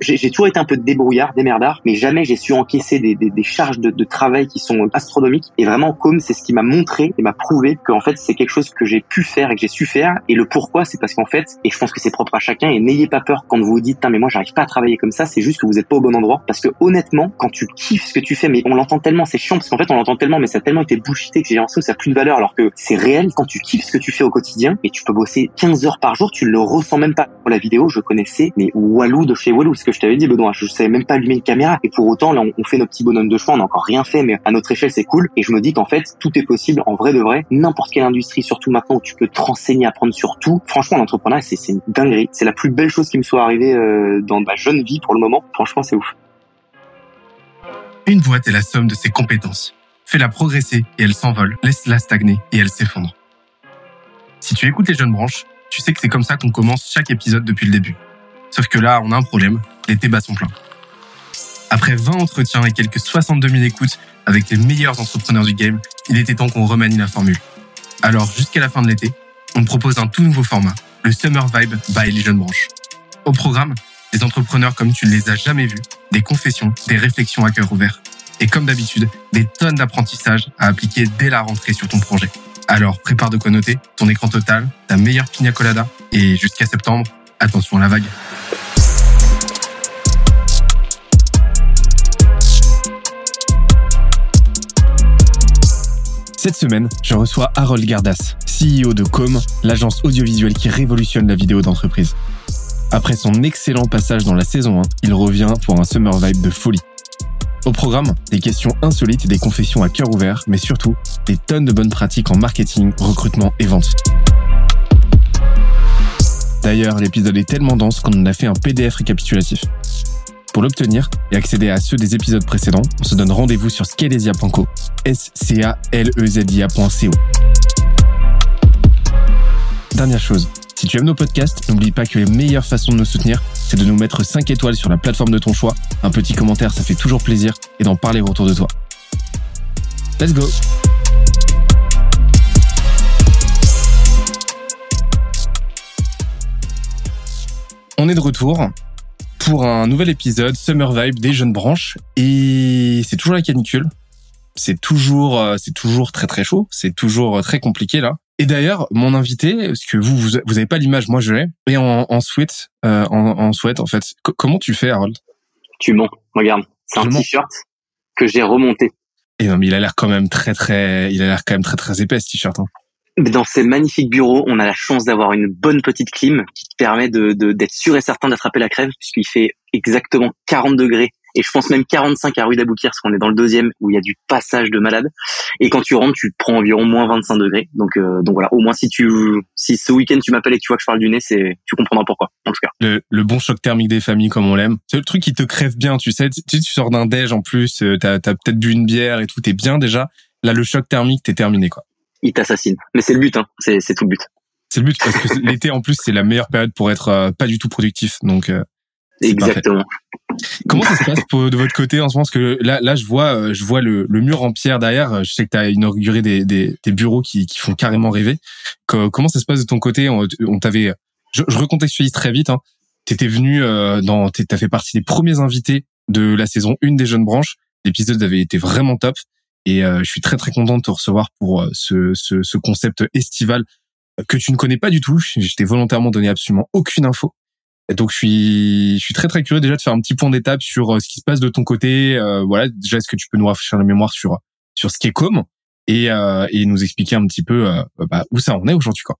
j'ai toujours été un peu débrouillard, démerdard, mais jamais j'ai su encaisser des, des, des charges de, de, travail qui sont astronomiques. Et vraiment, comme c'est ce qui m'a montré et m'a prouvé qu'en fait c'est quelque chose que j'ai pu faire et que j'ai su faire. Et le pourquoi, c'est parce qu'en fait, et je pense que c'est propre à chacun. Et n'ayez pas peur quand vous vous dites, mais moi j'arrive pas à travailler comme ça. C'est juste que vous êtes pas au bon endroit. Parce que honnêtement, quand tu kiffes ce que tu fais, mais on l'entend tellement, c'est chiant parce qu'en fait on l'entend tellement, mais ça a tellement été bullshité que j'ai l'impression que ça a plus de valeur. Alors que c'est réel quand tu kiffes ce que tu fais au quotidien et tu peux bosser 15 heures par jour, tu le ressens même pas. Pour la vidéo, je connaissais mais Walou de chez Walou, que je t'avais dit, Benoît. Je savais même pas allumer une caméra. Et pour autant, là, on, fait nos petits bonhommes de choix. On n'a encore rien fait, mais à notre échelle, c'est cool. Et je me dis qu'en fait, tout est possible en vrai de vrai. N'importe quelle industrie, surtout maintenant où tu peux te renseigner, apprendre sur tout. Franchement, l'entrepreneuriat, c'est une dinguerie. C'est la plus belle chose qui me soit arrivée euh, dans ma jeune vie pour le moment. Franchement, c'est ouf. Une boîte est la somme de ses compétences. Fais-la progresser et elle s'envole. Laisse-la stagner et elle s'effondre. Si tu écoutes les jeunes branches, tu sais que c'est comme ça qu'on commence chaque épisode depuis le début. Sauf que là, on a un problème, les débats sont pleins. Après 20 entretiens et quelques 62 000 écoutes avec les meilleurs entrepreneurs du game, il était temps qu'on remanie la formule. Alors, jusqu'à la fin de l'été, on propose un tout nouveau format, le Summer Vibe by les jeunes branches. Au programme, des entrepreneurs comme tu ne les as jamais vus, des confessions, des réflexions à cœur ouvert. Et comme d'habitude, des tonnes d'apprentissage à appliquer dès la rentrée sur ton projet. Alors, prépare de quoi noter, ton écran total, ta meilleure pina colada, et jusqu'à septembre, attention à la vague. Cette semaine, je reçois Harold Gardas, CEO de Com, l'agence audiovisuelle qui révolutionne la vidéo d'entreprise. Après son excellent passage dans la saison 1, il revient pour un summer vibe de folie. Au programme, des questions insolites et des confessions à cœur ouvert, mais surtout, des tonnes de bonnes pratiques en marketing, recrutement et vente. D'ailleurs, l'épisode est tellement dense qu'on en a fait un PDF récapitulatif. Pour l'obtenir et accéder à ceux des épisodes précédents, on se donne rendez-vous sur scalesia.co, s c a l e z i aco Dernière chose, si tu aimes nos podcasts, n'oublie pas que les meilleures façons de nous soutenir, c'est de nous mettre 5 étoiles sur la plateforme de ton choix. Un petit commentaire, ça fait toujours plaisir et d'en parler autour de toi. Let's go. On est de retour pour un nouvel épisode Summer Vibe des jeunes branches et c'est toujours la canicule. C'est toujours euh, c'est toujours très très chaud, c'est toujours euh, très compliqué là. Et d'ailleurs, mon invité, parce que vous vous, avez pas l'image, moi je l'ai, et en, en sweat, euh, en, en sweat en fait. comment tu fais, Harold? Tu mens. Regarde, c'est un t-shirt que j'ai remonté. Et non, mais il a l'air quand même très très, il a l'air quand même très très épais ce t-shirt. Hein. Dans ces magnifiques bureaux, on a la chance d'avoir une bonne petite clim qui te permet de d'être sûr et certain d'attraper la crève puisqu'il fait exactement 40 degrés et je pense même 45 à rue d'Aboukir parce qu'on est dans le deuxième où il y a du passage de malade. Et quand tu rentres tu prends environ moins 25 degrés. Donc euh, donc voilà. Au moins si tu si ce week-end tu m'appelles et que tu vois que je parle du nez c'est tu comprendras pourquoi en tout cas. Le, le bon choc thermique des familles comme on l'aime. C'est le truc qui te crève bien tu sais. Tu, tu sors d'un déj en plus euh, t'as as, peut-être bu une bière et tout t'es bien déjà. Là le choc thermique t'es terminé quoi il t'assassine. Mais c'est le but, hein. c'est, c'est tout le but. C'est le but parce que l'été en plus c'est la meilleure période pour être euh, pas du tout productif. Donc euh, exactement. Comment ça se passe de votre côté en ce moment? Parce que là, là, je vois, euh, je vois le, le mur en pierre derrière. Je sais que tu as inauguré des, des, des, bureaux qui, qui font carrément rêver. comment ça se passe de ton côté? On, on t'avait, je, je, recontextualise très vite. Hein. T'étais venu euh, dans, t'as fait partie des premiers invités de la saison 1 des jeunes branches. L'épisode avait été vraiment top. Et euh, je suis très très content de te recevoir pour euh, ce, ce, ce, concept estival que tu ne connais pas du tout. Je t'ai volontairement donné absolument aucune info. Donc je suis je suis très très curieux déjà de faire un petit point d'étape sur euh, ce qui se passe de ton côté. voilà, déjà est-ce que tu peux nous rafraîchir la mémoire sur sur ce qui est comme et, et nous expliquer un petit peu bah, où ça en est aujourd'hui quoi.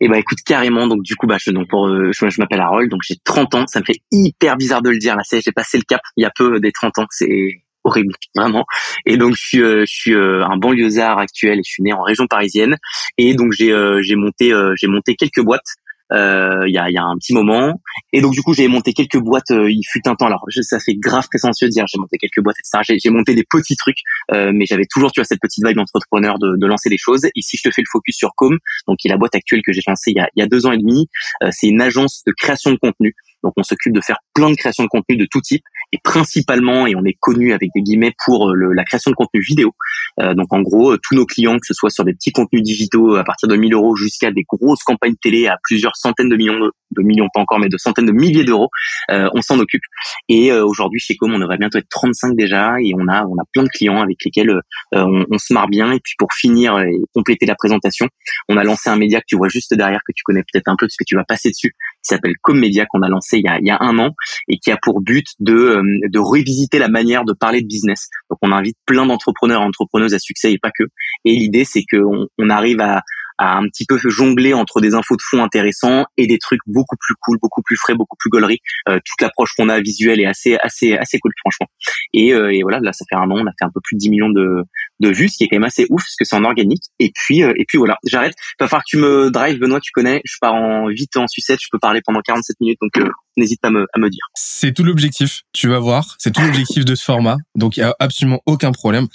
Eh bah écoute carrément donc du coup bah je donc pour je, je m'appelle Harold donc j'ai 30 ans ça me fait hyper bizarre de le dire là c'est j'ai passé le cap il y a peu des 30 ans c'est horrible, vraiment. Et donc je suis, euh, je suis euh, un banlieusard actuel je suis né en région parisienne. Et donc j'ai euh, j'ai monté j'ai monté quelques boîtes il y, a, y a un petit moment. Et donc du coup j'ai monté quelques boîtes. il fut un temps. Alors ça fait grave prétentieux de dire j'ai monté quelques boîtes etc. J'ai monté des petits trucs, mais j'avais toujours tu vois cette petite vibe d'entrepreneur de, de lancer des choses. Ici je te fais le focus sur Com, donc qui est la boîte actuelle que j'ai lancée il y a, il y a deux ans et demi. c'est une agence de création de contenu. Donc on s'occupe de faire plein de création de contenu de tout type et principalement, et on est connu avec des guillemets pour euh, la création de contenu vidéo. Euh, donc en gros, euh, tous nos clients, que ce soit sur des petits contenus digitaux à partir de 1000 euros jusqu'à des grosses campagnes télé à plusieurs centaines de millions de millions pas encore, mais de centaines de milliers d'euros. on s'en occupe. Et aujourd'hui chez Com, on devrait bientôt être 35 déjà, et on a on a plein de clients avec lesquels on, on, se marre bien. Et puis pour finir et compléter la présentation, on a lancé un média que tu vois juste derrière, que tu connais peut-être un peu parce que tu vas passer dessus, qui s'appelle Com Media qu'on a lancé il y a, il y a un an et qui a pour but de de revisiter la manière de parler de business. Donc on invite plein d'entrepreneurs et entrepreneuses à succès et pas que. Et l'idée c'est qu'on on arrive à, à un petit peu jongler entre des infos de fond intéressants et des trucs beaucoup plus cool, beaucoup plus frais, beaucoup plus gaulerie. Euh, toute l'approche qu'on a visuelle est assez assez assez cool franchement. Et, euh, et, voilà, là ça fait un an, on a fait un peu plus de 10 millions de, de vues, ce qui est quand même assez ouf parce que c'est en organique. Et puis euh, et puis voilà, j'arrête. Il va falloir que tu me drive Benoît, tu connais. Je pars en vite en sucette, je peux parler pendant 47 minutes, donc euh, n'hésite pas à me, à me dire. C'est tout l'objectif. Tu vas voir, c'est tout l'objectif de ce format. Donc il y a absolument aucun problème.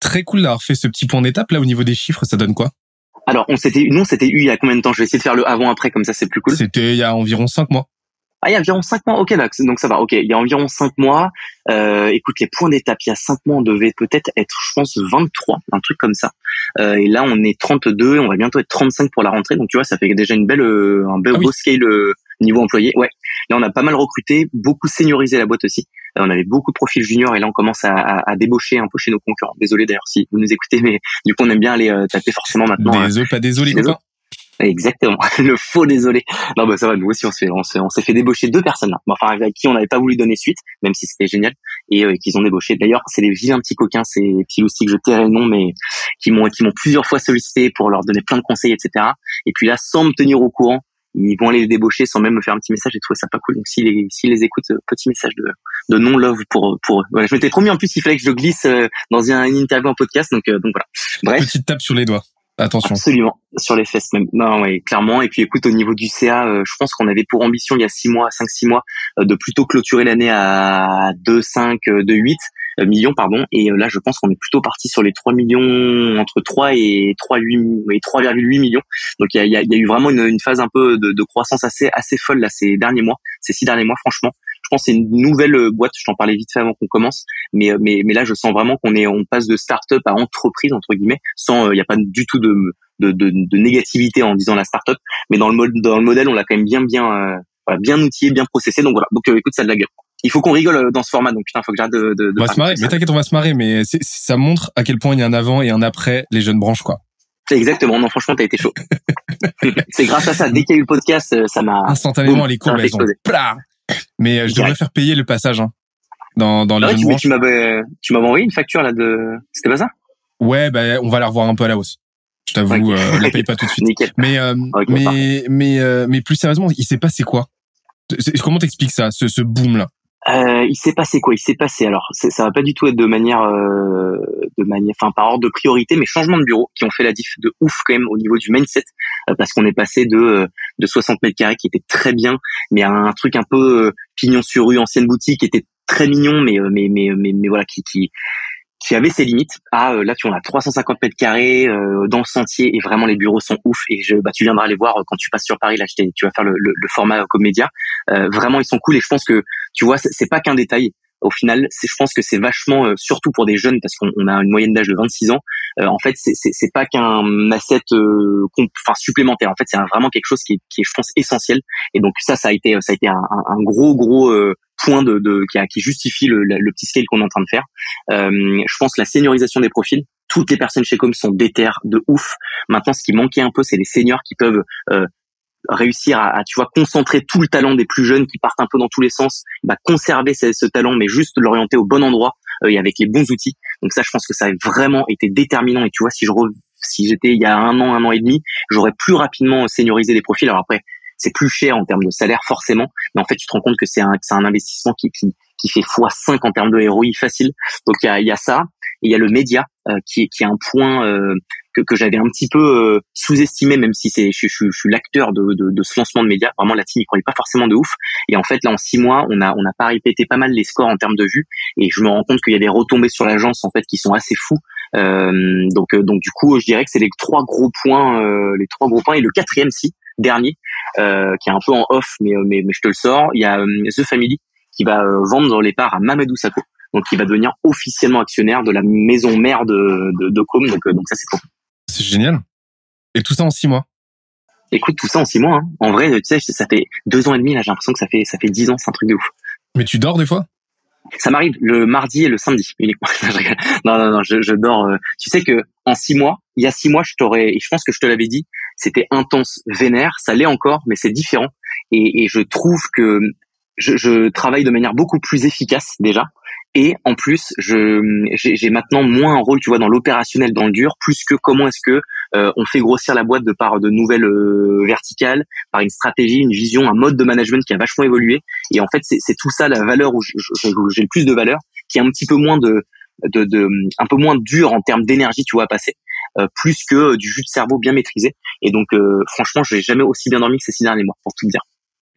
Très cool d'avoir fait ce petit point d'étape là au niveau des chiffres, ça donne quoi? Alors, on s'était, nous, c'était eu il y a combien de temps? Je vais essayer de faire le avant-après, comme ça, c'est plus cool. C'était il y a environ cinq mois. Ah, il y a environ cinq mois? Ok, donc ça va. Ok, il y a environ cinq mois. Euh, écoute, les points d'étape, il y a cinq mois, on devait peut-être être, je pense, 23, un truc comme ça. Euh, et là, on est 32, on va bientôt être 35 pour la rentrée. Donc, tu vois, ça fait déjà une belle, euh, un bel ah beau scale euh, niveau employé. Ouais. Là, on a pas mal recruté, beaucoup seniorisé la boîte aussi. Euh, on avait beaucoup de profils juniors et là, on commence à, à, débaucher un peu chez nos concurrents. Désolé d'ailleurs si vous nous écoutez, mais du coup, on aime bien aller euh, taper forcément maintenant. Hein. Désolé, pas désolé, copains. Exactement, le faux désolé. Non bah ça va, nous aussi on s'est on s'est on s'est fait débaucher deux personnes là. Enfin avec qui on n'avait pas voulu donner suite, même si c'était génial et euh, qu'ils ont débauché. D'ailleurs c'est des vilains petits coquins, c'est petits loustiques, je tairai le nom, mais qui m'ont qui m'ont plusieurs fois sollicité pour leur donner plein de conseils, etc. Et puis là sans me tenir au courant, ils vont aller les débaucher sans même me faire un petit message et trouver ça pas cool. Donc s'ils les, s'ils les écoutent, euh, petit message de, de non love pour pour eux. Voilà, je m'étais promis en plus il fallait que je glisse euh, dans un, une interview en podcast. Donc euh, donc voilà. Bref. Petite tape sur les doigts. Attention. Absolument, sur les fesses même. Non, oui, clairement. Et puis écoute, au niveau du CA, je pense qu'on avait pour ambition il y a six mois, cinq, six mois, de plutôt clôturer l'année à 2, 5, 2, 8 millions, pardon. Et là, je pense qu'on est plutôt parti sur les 3 millions, entre 3 et 3, 8, et 3,8 millions. Donc il y a, y a, eu vraiment une, une phase un peu de, de, croissance assez assez folle là ces derniers mois, ces six derniers mois, franchement. Je pense que c'est une nouvelle euh, boîte. Je t'en parlais vite fait avant qu'on commence, mais euh, mais mais là, je sens vraiment qu'on est, on passe de start-up à entreprise entre guillemets, sans, il euh, n'y a pas du tout de de, de, de négativité en disant la start-up, mais dans le mode dans le modèle, on l'a quand même bien bien voilà, bien outillé, bien processé. Donc voilà. Donc écoute, ça de la gueule il faut qu'on rigole dans ce format. Donc putain, faut que j'arrête de, de, On va se marrer. Mais t'inquiète, on va se marrer. Mais ça montre à quel point il y a un avant et un après les jeunes branches, quoi. Exactement. Non, franchement, t'as été chaud. c'est grâce à ça. Dès qu'il y a eu le podcast, ça m'a instantanément les courbes elles ont. Mais euh, je devrais faire payer le passage hein, dans dans les ah jeunes tu, m'avais tu m'avais envoyé une facture là de. C'était pas ça? Ouais, bah on va la revoir un peu à la hausse. Je t'avoue, euh, la paye pas tout de suite. Mais euh, mais mais mais plus sérieusement, il s'est passé quoi. Comment t'expliques ça, ce, ce boom là euh, il s'est passé quoi? Il s'est passé alors ça va pas du tout être de manière euh, de manière enfin par ordre de priorité mais changement de bureau qui ont fait la diff de ouf quand même au niveau du mindset euh, parce qu'on est passé de euh, de 60 mètres carrés qui était très bien mais à un truc un peu pignon sur rue ancienne boutique qui était très mignon mais mais mais mais, voilà qui qui avait ses limites. Ah là tu on a 350 mètres carrés euh, dans le sentier et vraiment les bureaux sont ouf et je bah tu viendras les voir quand tu passes sur Paris là tu vas faire le, le, le format comédia. Euh, vraiment ils sont cool et je pense que tu vois c'est pas qu'un détail. Au final, je pense que c'est vachement, euh, surtout pour des jeunes, parce qu'on a une moyenne d'âge de 26 ans. en fait, c'est pas qu'un asset, enfin supplémentaire. En fait, c'est vraiment quelque chose qui est, qui est, je pense, essentiel. Et donc ça, ça a été, ça a été un gros, gros point de, de qui, qui, justifie le, le, petit scale qu'on est en train de faire. Euh, je pense la seniorisation des profils. Toutes les personnes chez Com sont déter de ouf. Maintenant, ce qui manquait un peu, c'est les seniors qui peuvent euh, réussir à, tu vois concentrer tout le talent des plus jeunes qui partent un peu dans tous les sens, bah, conserver ce, talent, mais juste l'orienter au bon endroit euh, et avec les bons outils. Donc ça, je pense que ça a vraiment été déterminant. Et tu vois, si je si j'étais il y a un an, un an et demi, j'aurais plus rapidement seniorisé les profils. Alors après, c'est plus cher en termes de salaire forcément, mais en fait tu te rends compte que c'est un, un investissement qui, qui, qui fait x5 en termes de ROI facile. Donc il y a, y a ça, il y a le média euh, qui, est, qui est un point euh, que, que j'avais un petit peu euh, sous-estimé, même si c'est je, je, je suis l'acteur de, de, de, ce lancement de médias. Vraiment la team n'y croyait pas forcément de ouf. Et en fait là en six mois on a on a pas répété pas mal les scores en termes de vues, et je me rends compte qu'il y a des retombées sur l'agence en fait qui sont assez fous. Euh, donc donc du coup je dirais que c'est les trois gros points, les trois gros points et le quatrième si dernier, euh, qui est un peu en off, mais, euh, mais, mais je te le sors. Il y a euh, The Family qui va vendre les parts à Mamadou Sakho, donc qui va devenir officiellement actionnaire de la maison mère de, de, de Com. Donc, donc ça, c'est trop. C'est génial. Et tout ça en six mois. Écoute, tout ça en six mois. Hein. En vrai, tu sais, ça fait deux ans et demi. Là, j'ai l'impression que ça fait ça fait dix ans. C'est un truc de ouf. Mais tu dors des fois? Ça m'arrive le mardi et le samedi uniquement. non, non, non, je, je dors. Euh, tu sais que en six mois, il y a six mois, je t'aurais, et je pense que je te l'avais dit, c'était intense, vénère. Ça l'est encore, mais c'est différent. Et, et je trouve que je, je, travaille de manière beaucoup plus efficace déjà. Et en plus, j'ai maintenant moins un rôle, tu vois, dans l'opérationnel, dans le dur, plus que comment est-ce que euh, on fait grossir la boîte de par de nouvelles euh, verticales, par une stratégie, une vision, un mode de management qui a vachement évolué. Et en fait, c'est tout ça la valeur où j'ai le plus de valeur, qui est un petit peu moins de, de, de un peu moins dur en termes d'énergie, tu vois, à passer. Euh, plus que du jus de cerveau bien maîtrisé. Et donc, franchement, je n'ai jamais aussi bien dormi que ces six derniers mois, pour tout dire.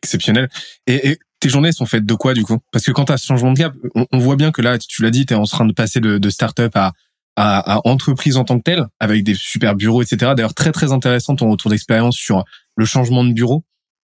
Exceptionnel. Et, et tes journées sont faites de quoi du coup? Parce que quand tu as ce changement de cap, on, voit bien que là, tu l'as dit, tu es en train de passer de, de start-up à, à, à, entreprise en tant que telle, avec des super bureaux, etc. D'ailleurs, très très intéressant ton retour d'expérience sur le changement de bureau.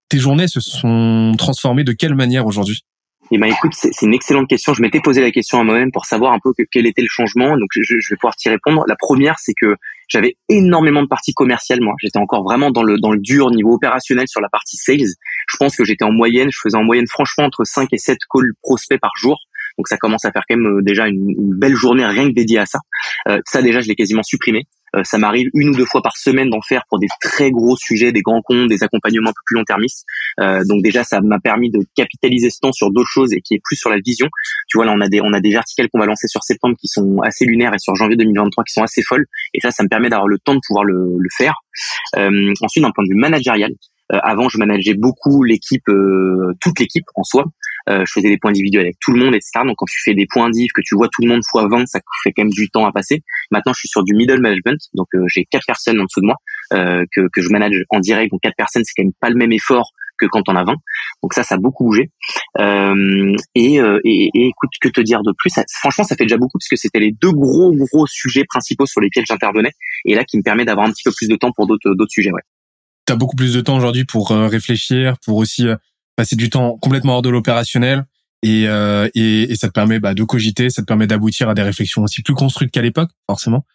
Tes journées se sont transformées de quelle manière aujourd'hui? Eh ben écoute, c'est une excellente question. Je m'étais posé la question à moi-même pour savoir un peu quel était le changement. Donc je, je vais pouvoir t'y répondre. La première, c'est que j'avais énormément de parties commerciales. Moi, j'étais encore vraiment dans le dans le dur niveau opérationnel sur la partie sales. Je pense que j'étais en moyenne, je faisais en moyenne franchement entre 5 et 7 calls prospects par jour. Donc ça commence à faire quand même euh, déjà une, belle journée rien que dédiée à ça. Euh, ça déjà, je l'ai quasiment supprimé. Euh, ça m'arrive une ou deux fois par semaine d'en faire pour des très gros sujets, des grands comptes, des accompagnements un peu plus long-termistes. Euh, donc déjà, ça m'a permis de capitaliser ce temps sur d'autres choses et qui est plus sur la vision. Tu vois, là, on a des on a des verticales qu'on va lancer sur septembre qui sont assez lunaires et sur janvier 2023 qui sont assez folles. Et ça, ça me permet d'avoir le temps de pouvoir le, le faire. Euh, ensuite, d'un point de vue managérial, euh, avant, je manageais beaucoup l'équipe, euh, toute l'équipe en soi. Euh, je faisais des points individuels avec tout le monde, etc. Donc quand tu fais des points div, que tu vois tout le monde fois 20, ça fait quand même du temps à passer. Maintenant, je suis sur du middle management, donc j'ai quatre personnes en dessous de moi que, que je manage en direct. Donc quatre personnes, c'est quand même pas le même effort que quand on a 20. Donc ça, ça a beaucoup bougé. Euh, et, et, et, écoute, que te dire de plus? Franchement, ça fait déjà beaucoup parce que c'était les deux gros gros sujets principaux sur lesquels j'intervenais, et là qui me permet d'avoir un petit peu plus de temps pour d'autres d'autres sujets. Ouais tu as beaucoup plus de temps aujourd'hui pour euh, réfléchir, pour aussi euh, passer du temps complètement hors de l'opérationnel. Et, euh, et, et, ça te permet bah, de cogiter, ça te permet d'aboutir à des réflexions aussi plus construites qu'à l'époque, forcément.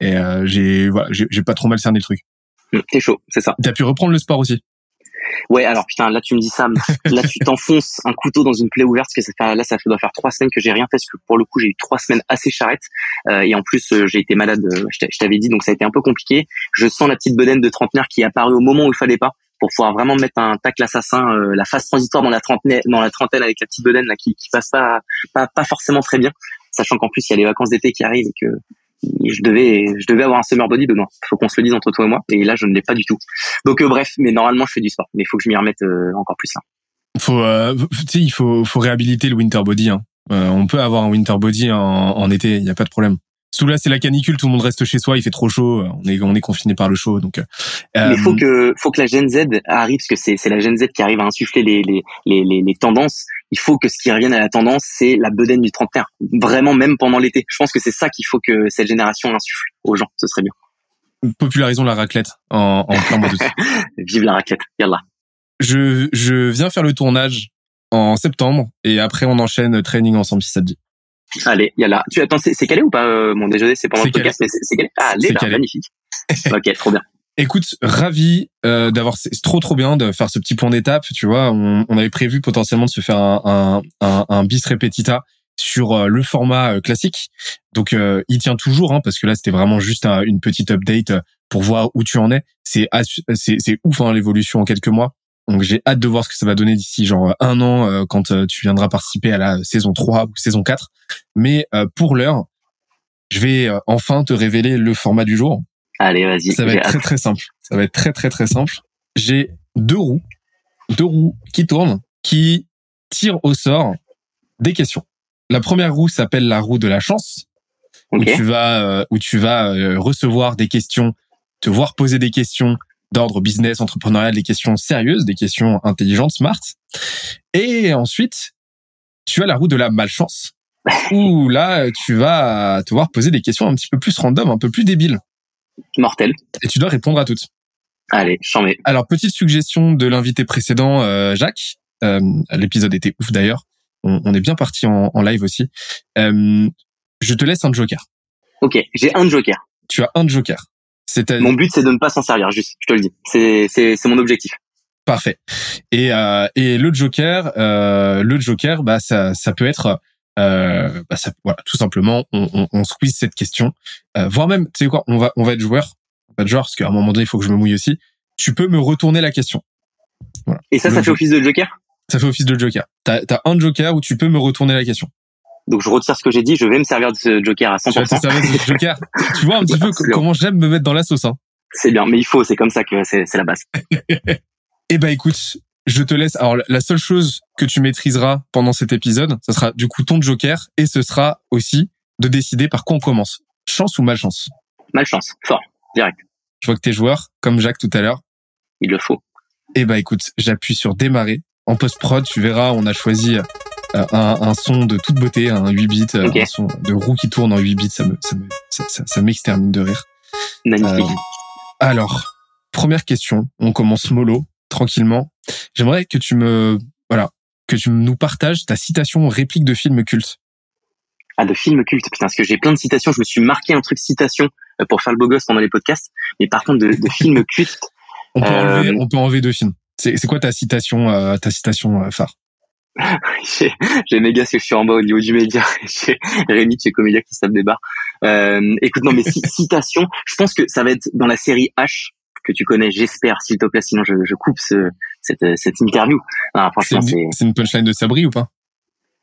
Et j'ai voilà, j'ai pas trop mal cerné le truc. Mmh, t'es chaud, c'est ça. T'as pu reprendre le sport aussi. Ouais, alors putain, là tu me dis ça, là tu t'enfonces un couteau dans une plaie ouverte, parce que ça fait, là ça doit faire trois semaines que j'ai rien fait, parce que pour le coup j'ai eu trois semaines assez charrettes, euh, et en plus euh, j'ai été malade, euh, je t'avais dit, donc ça a été un peu compliqué. Je sens la petite bedaine de trentenaire qui est apparue au moment où il fallait pas, pour pouvoir vraiment mettre un tacle assassin, la phase transitoire dans la trentaine, dans la trentaine avec la petite bedaine là qui, qui passe pas, pas, pas forcément très bien, sachant qu'en plus il y a les vacances d'été qui arrivent et que je devais, je devais avoir un summer body dedans. Faut qu'on se le dise entre toi et moi. Et là, je ne l'ai pas du tout. Donc, euh, bref, mais normalement, je fais du sport. Mais il faut que je m'y remette euh, encore plus là. Faut, euh, il faut, faut réhabiliter le winter body. Hein. on peut avoir un winter body en, en été. Il n'y a pas de problème. Sous là, c'est la canicule, tout le monde reste chez soi, il fait trop chaud, on est on est confiné par le chaud, donc. Euh, Mais faut que faut que la Gen Z arrive, parce que c'est c'est la Gen Z qui arrive à insuffler les les les les, les tendances. Il faut que ce qui revienne à la tendance, c'est la bedaine du trentenaire, vraiment même pendant l'été. Je pense que c'est ça qu'il faut que cette génération insuffle aux gens, ce serait bien. Popularisons la raclette en, en plein mois d'août. Vive la raclette, yallah. Je je viens faire le tournage en septembre et après on enchaîne training ensemble si ça te dit. Allez, il y a là. Tu attends, c'est calé ou pas euh, Mon déjeuner, c'est pendant le podcast, mais c'est calé. Ah, allez, là, magnifique. ok, trop bien. Écoute, ravi euh, d'avoir. C'est trop trop bien de faire ce petit point d'étape. Tu vois, on, on, avait prévu potentiellement de se faire un, un, un, un bis repetita sur euh, le format euh, classique. Donc, euh, il tient toujours, hein, parce que là, c'était vraiment juste une petite update pour voir où tu en es. C'est c'est ouf hein, l'évolution en quelques mois. Donc j'ai hâte de voir ce que ça va donner d'ici genre un an euh, quand euh, tu viendras participer à la saison 3 ou saison 4. Mais euh, pour l'heure, je vais enfin te révéler le format du jour. Allez, vas-y. Ça va être très très simple. Ça va être très très très simple. J'ai deux roues, deux roues qui tournent, qui tirent au sort des questions. La première roue s'appelle la roue de la chance, où tu vas où tu vas recevoir des questions, te voir poser des questions d'ordre business, entrepreneurial, des questions sérieuses, des questions intelligentes, smart. Et ensuite, tu as la roue de la malchance, où là, tu vas te voir poser des questions un petit peu plus random, un peu plus débiles. Mortel. Et tu dois répondre à toutes. Allez, j'en Alors, petite suggestion de l'invité précédent, euh, Jacques. Euh, l'épisode était ouf d'ailleurs. On, est bien parti en, live aussi. Euh, je te laisse un joker. Ok, j'ai un joker. Tu as un joker. Mon but, c'est de ne pas s'en servir, juste, je te le dis. C'est, mon objectif. Parfait. Et, euh, et le Joker, euh, le Joker, bah ça, ça peut être, euh, bah ça, voilà, tout simplement, on, on, on squeeze cette question, euh, voire même, tu sais quoi, on va, on va être joueur, on va être joueur parce qu'à un moment donné, il faut que je me mouille aussi. Tu peux me retourner la question. Voilà. Et ça, ça fait office de Joker? Ça fait office de Joker. T'as as un Joker où tu peux me retourner la question. Donc je retire ce que j'ai dit, je vais me servir de ce Joker à 100%. Tu, vas te servir de ce joker. tu vois un petit peu comment j'aime me mettre dans la sauce. Hein. C'est bien, mais il faut, c'est comme ça que c'est la base. eh ben écoute, je te laisse. Alors la seule chose que tu maîtriseras pendant cet épisode, ce sera du coup ton Joker et ce sera aussi de décider par quoi on commence. Chance ou malchance? Malchance, fort, direct. Je vois que t'es joueur, comme Jacques tout à l'heure. Il le faut. Eh ben écoute, j'appuie sur démarrer. En post-prod, tu verras, on a choisi un, un, son de toute beauté, un 8 bits, euh, un son de roue qui tourne en 8 bits, ça me, ça me, ça, ça, m'extermine de rire. Magnifique. Euh, alors, première question, on commence mollo, tranquillement. J'aimerais que tu me, voilà, que tu nous partages ta citation réplique de film culte. Ah, de film culte, putain, parce que j'ai plein de citations. Je me suis marqué un truc citation pour faire le beau gosse pendant les podcasts, mais par contre de, de film culte. On peut, enlever, on peut enlever deux films. C'est quoi ta citation, euh, ta citation euh, phare? J'ai méga ce que je suis en bas au niveau du média. J'ai Rémi chez Comédia qui se des barres. Euh, écoute, non mais citation, je pense que ça va être dans la série H que tu connais, j'espère, s'il te plaît, sinon je, je coupe ce, cette, cette interview. c'est une, une punchline de Sabri ou pas?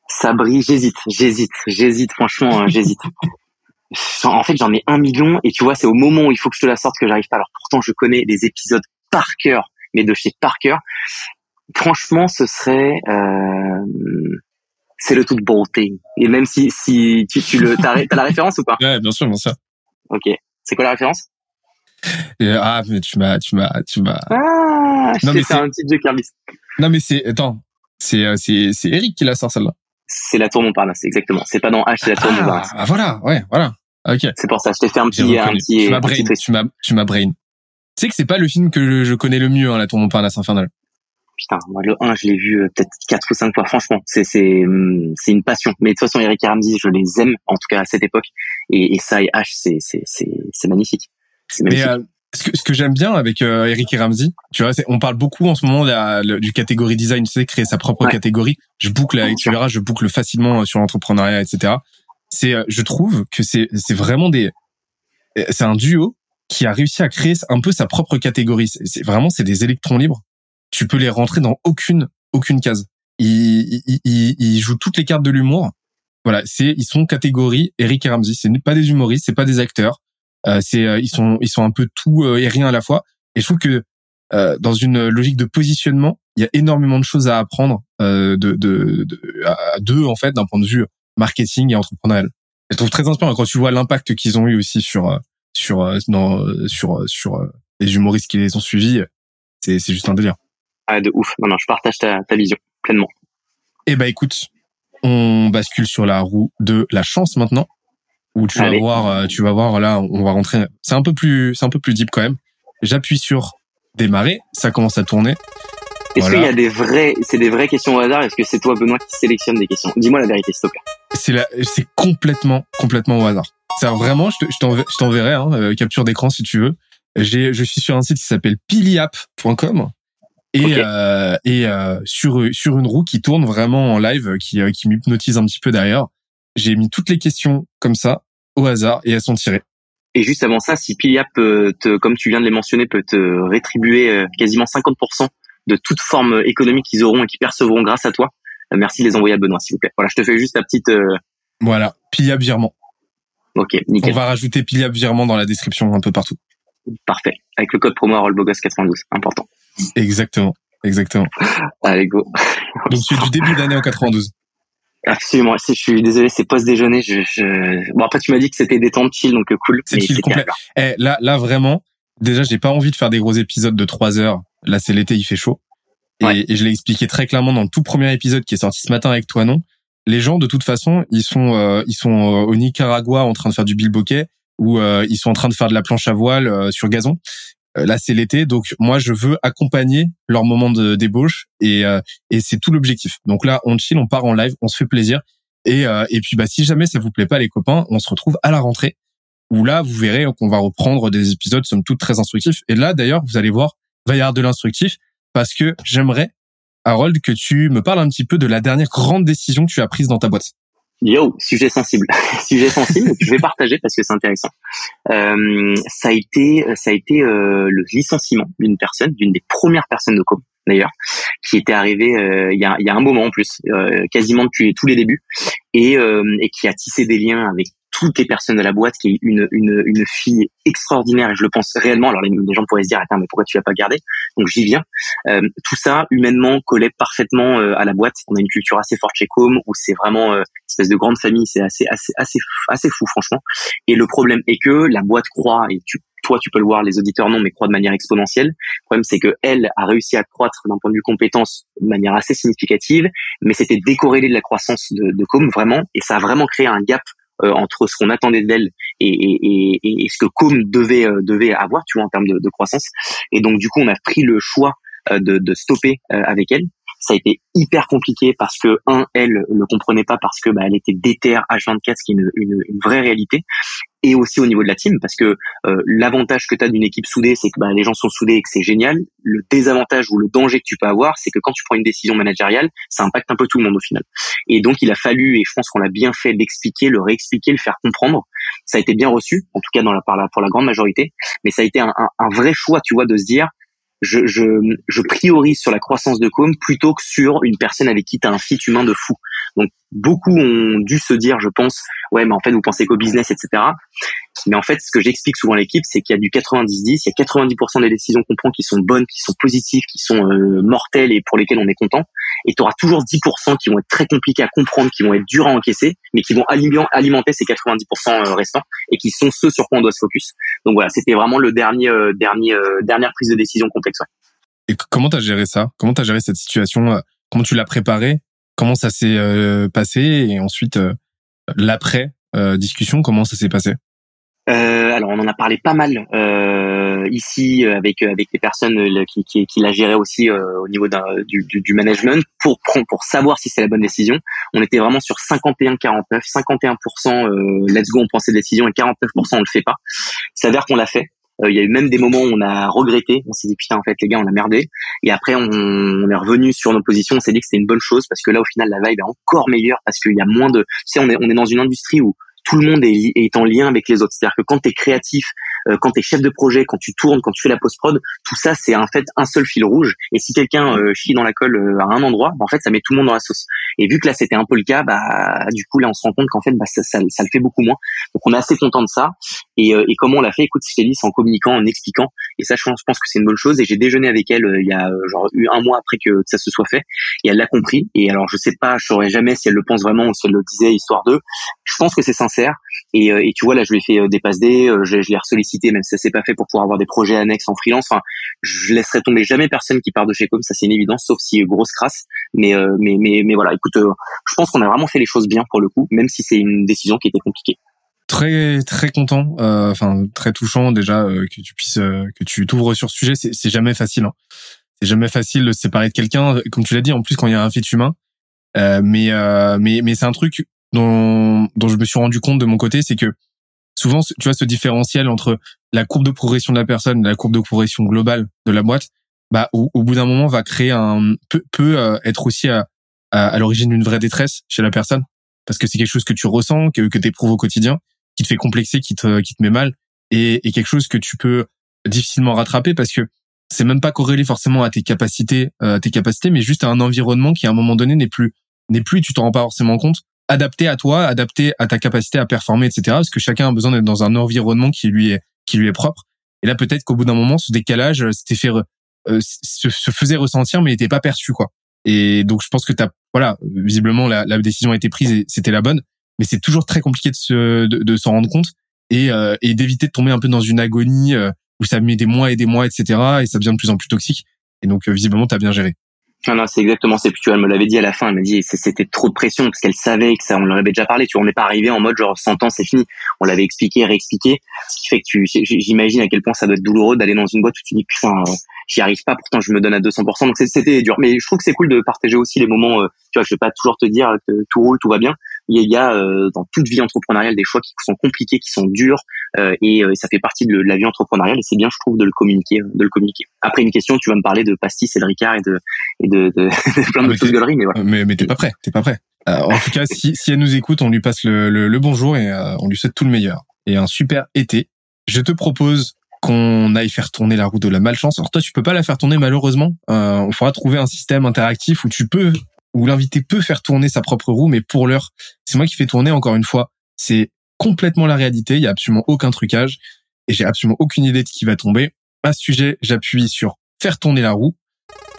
Sabri, j'hésite, j'hésite, j'hésite, franchement, hein, j'hésite. en fait, j'en ai un million et tu vois, c'est au moment où il faut que je te la sorte que j'arrive pas. Alors pourtant, je connais les épisodes par cœur mais de chez Parker. Franchement, ce serait euh, c'est le toute beauté. Et même si si tu, tu le t'as, la référence ou pas? Ouais, bien sûr, bien sûr. Ok. C'est quoi la référence? Ah, mais tu m'as tu m'as tu m'as. Ah, non, mais c'est un petit jeu Kirby. Non mais c'est attends, c'est euh, c'est c'est Eric qui l'a sorti celle-là. C'est la tour Montparnasse, exactement. C'est pas dans H, c'est la tour ah, Montparnasse. Ah voilà, ouais, voilà. Ok. C'est pour ça, je t'ai fait un petit, un petit. Tu m'as brain, tu m'as, tu m'as brain. Tu sais que c'est pas le film que je connais le mieux, hein, La Tour Montparnasse Infernale. Putain, moi le 1, je l'ai vu euh, peut-être 4 ou 5 fois. Franchement, c'est c'est hum, c'est une passion. Mais de toute façon, Eric et Ramsey, je les aime en tout cas à cette époque. Et, et ça et H, c'est c'est c'est c'est magnifique. C'est magnifique. Mais, euh, ce que, ce que j'aime bien avec euh, Eric et Ramsey, tu vois, on parle beaucoup en ce moment la, du catégorie design, tu sais, créer sa propre catégorie. Je boucle, avec, tu verras, je boucle facilement sur l'entrepreneuriat, etc. C'est, je trouve que c'est c'est vraiment des, c'est un duo qui a réussi à créer un peu sa propre catégorie. C'est vraiment c'est des électrons libres. Tu peux les rentrer dans aucune aucune case. Ils, ils, ils, jouent toutes les cartes de l'humour. Voilà, c'est ils sont catégorie Eric et Ramsey. C'est pas des humoristes, c'est pas des acteurs. Euh, c'est euh, ils sont ils sont un peu tout euh, et rien à la fois. Et je trouve que euh, dans une logique de positionnement, il y a énormément de choses à apprendre euh, de, de, de, deux en fait d'un point de vue marketing et entrepreneurial. Je trouve très inspirant quand tu vois l'impact qu'ils ont eu aussi sur sur euh, sur euh, sur les humoristes qui les ont suivis, c'est c'est juste un délire. Ah de ouf. Non non, je partage ta, ta vision pleinement. Eh ben écoute, on bascule sur la roue de la chance maintenant où tu vas voir tu vas voir là on va rentrer c'est un peu plus c'est un peu plus deep quand même. J'appuie sur démarrer, ça commence à tourner. Est-ce qu'il y a des vrais, c'est des vraies questions au hasard? Est-ce que c'est toi, Benoît, qui sélectionne des questions? Dis-moi la vérité, s'il te plaît. C'est c'est complètement, complètement au hasard. C'est vraiment, je t'enverrai, hein, euh, capture d'écran si tu veux. J'ai, je suis sur un site qui s'appelle piliap.com et euh, et euh, sur sur une roue qui tourne vraiment en live, qui qui m'hypnotise un petit peu derrière. J'ai mis toutes les questions comme ça au hasard et elles sont tirées. Et juste avant ça, si Piliap, te, comme tu viens de les mentionner, peut te rétribuer quasiment 50% de toute forme économique qu'ils auront et qu'ils percevront grâce à toi, merci de les envoyer à Benoît, s'il vous plaît. Voilà, je te fais juste la petite. Voilà, Piliap virement. Ok, nickel. On va rajouter Piliap virement dans la description un peu partout. Parfait. Avec le code promo RollBogos92. Important. Exactement. Exactement. Allez, go. Donc, tu es du début d'année en 92. Absolument. Je suis désolé, c'est post-déjeuner. Je, je... Bon, après, tu m'as dit que c'était détente chill, donc euh, cool. C'est chill complet. Eh, là, là, vraiment, déjà, j'ai pas envie de faire des gros épisodes de 3 heures. Là, c'est l'été, il fait chaud. Et, et je l'ai expliqué très clairement dans le tout premier épisode qui est sorti ce matin avec toi, non les gens de toute façon, ils sont euh, ils sont euh, au Nicaragua en train de faire du bilboquet ou euh, ils sont en train de faire de la planche à voile sur gazon. Là, c'est l'été, donc moi je veux accompagner leur moment de débauche et et c'est tout l'objectif. Donc là, on chill, on part en live, on se fait plaisir et et puis bah si jamais ça vous plaît pas les copains, on se retrouve à la rentrée où là, vous verrez qu'on va reprendre des épisodes somme toute très instructifs. Et là, d'ailleurs, vous allez voir, va y avoir de l'instructif parce que j'aimerais, Harold, que tu me parles un petit peu de la dernière grande décision que tu as prise dans ta boîte. Yo, sujet sensible, sujet sensible. je vais partager parce que c'est intéressant. Euh, ça a été, ça a été euh, le licenciement d'une personne, d'une des premières personnes de Com d'ailleurs, qui était arrivée euh, il, y a, un moment en plus, quasiment depuis tous les débuts, et qui a tissé des liens avec toutes les personnes de la boîte, qui est une, une, une fille extraordinaire, et je le pense réellement. Alors les, gens pourraient se dire, attends, mais pourquoi tu l'as pas gardé Donc j'y viens. Euh, tout ça, humainement, collait parfaitement euh, à la boîte. On a une culture assez forte chez Com, où c'est vraiment euh, espèce de grande famille. C'est assez, assez, assez, assez fou, franchement. Et le problème est que la boîte croit, et tu toi tu peux le voir, les auditeurs non, mais croient de manière exponentielle. Le problème c'est que elle a réussi à croître d'un point de vue compétence de manière assez significative, mais c'était décorrélé de la croissance de, de Com vraiment, et ça a vraiment créé un gap entre ce qu'on attendait d'elle et, et, et, et, ce que Com devait euh, devait avoir, tu vois, en termes de, de, croissance. Et donc du coup, on a pris le choix euh, de, de stopper avec elle. Ça a été hyper compliqué parce que un, elle ne comprenait pas parce que bah, elle était déter H24, ce qui est une, une, une, vraie réalité, et aussi au niveau de la team parce que euh, l'avantage que tu as d'une équipe soudée, c'est que bah, les gens sont soudés et que c'est génial. Le désavantage ou le danger que tu peux avoir, c'est que quand tu prends une décision managériale, ça impacte un peu tout le monde au final. Et donc il a fallu, et je pense qu'on a bien fait d'expliquer, le réexpliquer, le faire comprendre. Ça a été bien reçu, en tout cas dans la, par la, pour la grande majorité, mais ça a été un, un, un vrai choix, tu vois, de se dire je, je, je priorise sur la croissance de com plutôt que sur une personne avec qui tu as un fit humain de fou. Donc beaucoup ont dû se dire, je pense, ouais, mais en fait vous pensez qu'au business, etc. Mais en fait, ce que j'explique souvent à l'équipe, c'est qu'il y a du 90-10, il y a 90% des décisions qu'on prend qui sont bonnes, qui sont positives, qui sont euh, mortelles et pour lesquelles on est content. Et tu auras toujours 10% qui vont être très compliqués à comprendre, qui vont être durs à encaisser, mais qui vont alimenter ces 90% euh, restants et qui sont ceux sur quoi on doit se focus. Donc voilà, c'était vraiment le dernier, euh, dernier, dernière prise de décision complexe. Et comment tu as géré ça? Comment tu as géré cette situation? Comment tu l'as préparé? Comment ça s'est passé? Et ensuite, l'après discussion, comment ça s'est passé? Euh, alors on en a parlé pas mal euh, ici euh, avec avec les personnes euh, qui, qui, qui la géraient aussi euh, au niveau du, du, du, management pour pour savoir si c'est la bonne décision. On était vraiment sur 51-49, 51% let's go on prend cette décision et 49% on le fait pas. Ça s'avère qu'on l'a fait. Il y a eu même des moments où on a regretté. On s'est dit putain en fait les gars on a merdé. Et après on, est revenu sur nos positions. On s'est dit que c'était une bonne chose parce que là au final la vibe est encore meilleure parce qu'il y a moins de. Tu sais on est on est dans une industrie où tout le monde est, est en lien avec les autres. C'est-à-dire que quand tu es créatif, euh, quand tu es chef de projet, quand tu tournes, quand tu fais la post-prod, tout ça, c'est en fait un seul fil rouge. Et si quelqu'un euh, chie dans la colle euh, à un endroit, bah, en fait, ça met tout le monde dans la sauce. Et vu que là, c'était un peu le cas, bah, du coup, là, on se rend compte qu'en fait, bah, ça, ça, ça, le fait beaucoup moins. Donc, on est assez content de ça. Et, euh, et comment on l'a fait? Écoute, je t'ai en communiquant, en expliquant. Et ça, je pense, que c'est une bonne chose. Et j'ai déjeuné avec elle il y a genre eu un mois après que ça se soit fait. Et elle l'a compris. Et alors, je sais pas, je saurais jamais si elle le pense vraiment ou si elle le disait histoire d'eux. Je pense que c'est sincère. Et, et, tu vois, là, je lui ai fait des passes D, je, je l'ai ressollicité, même si ça s'est pas fait pour pouvoir avoir des projets annexes en freelance. Enfin, je laisserai tomber jamais personne qui part de chez Com, ça c'est une évidence, sauf si grosse crasse. Mais euh, mais mais mais voilà, écoute, euh, je pense qu'on a vraiment fait les choses bien pour le coup, même si c'est une décision qui était compliquée très très content euh, très touchant déjà que tu puisses que tu t'ouvres sur ce sujet c'est jamais facile hein. c'est jamais facile de se séparer de quelqu'un comme tu l'as dit en plus quand il y a un fit humain mais mais mais c'est un truc dont dont je me suis rendu compte de mon côté c'est que souvent, tu vois, ce différentiel entre la courbe de progression de la personne et la courbe de progression globale de la boîte, bah, au, bout d'un moment, va créer un peut, peut euh, être aussi à, à, l'origine d'une vraie détresse chez la personne, parce que c'est quelque chose que tu ressens, que, que tu éprouves au quotidien, qui te fait complexer, qui te, qui te met mal, et, et quelque chose que tu peux difficilement rattraper parce que c'est même pas corrélé forcément à tes capacités, euh, à tes capacités, mais juste à un environnement qui à un moment donné n'est plus n'est plus, tu t'en rends pas forcément compte, adapté à toi, adapté à ta capacité à performer, etc. Parce que chacun a besoin d'être dans un environnement qui lui est qui lui est propre. Et là, peut-être qu'au bout d'un moment, ce décalage, euh, c'était fait, euh, se, se, faisait ressentir, mais n'était pas perçu, quoi. Et donc, je pense que t'as, voilà, visiblement, la, la, décision a été prise et c'était la bonne. Mais c'est toujours très compliqué de se, de, de s'en rendre compte et, euh, et d'éviter de tomber un peu dans une agonie euh, où ça met des mois et des mois, etc. Et ça devient de plus en plus toxique. Et donc, visiblement, t'as bien géré. Non, non, c'est exactement tu vois, elle me l'avait dit à la fin. Elle m'a dit c'était trop de pression parce qu'elle savait que ça. On leur avait déjà parlé. Tu vois, on n'est pas arrivé en mode genre 100 ans, c'est fini. On l'avait expliqué, réexpliqué. Ce qui fait que tu, j'imagine à quel point ça doit être douloureux d'aller dans une boîte où tu dis putain, euh, j'y arrive pas. Pourtant, je me donne à 200%. Donc c'était dur. Mais je trouve que c'est cool de partager aussi les moments. Euh, tu vois, je vais pas toujours te dire que tout roule, tout va bien. Il y a, dans toute vie entrepreneuriale des choix qui sont compliqués, qui sont durs, et, ça fait partie de, la vie entrepreneuriale. Et c'est bien, je trouve, de le communiquer, de le communiquer. Après une question, tu vas me parler de pastis et de Ricard et de et de, de, plein de choses mais voilà. Mais, mais t'es pas prêt, t'es pas prêt. en tout cas, si, si elle nous écoute, on lui passe le, le, bonjour et on lui souhaite tout le meilleur et un super été. Je te propose qu'on aille faire tourner la roue de la malchance. Alors toi, tu peux pas la faire tourner malheureusement. Euh, on faudra trouver un système interactif où tu peux, où l'invité peut faire tourner sa propre roue, mais pour l'heure, c'est moi qui fais tourner. Encore une fois, c'est complètement la réalité. Il y a absolument aucun trucage et j'ai absolument aucune idée de qui va tomber. À ce sujet, j'appuie sur faire tourner la roue.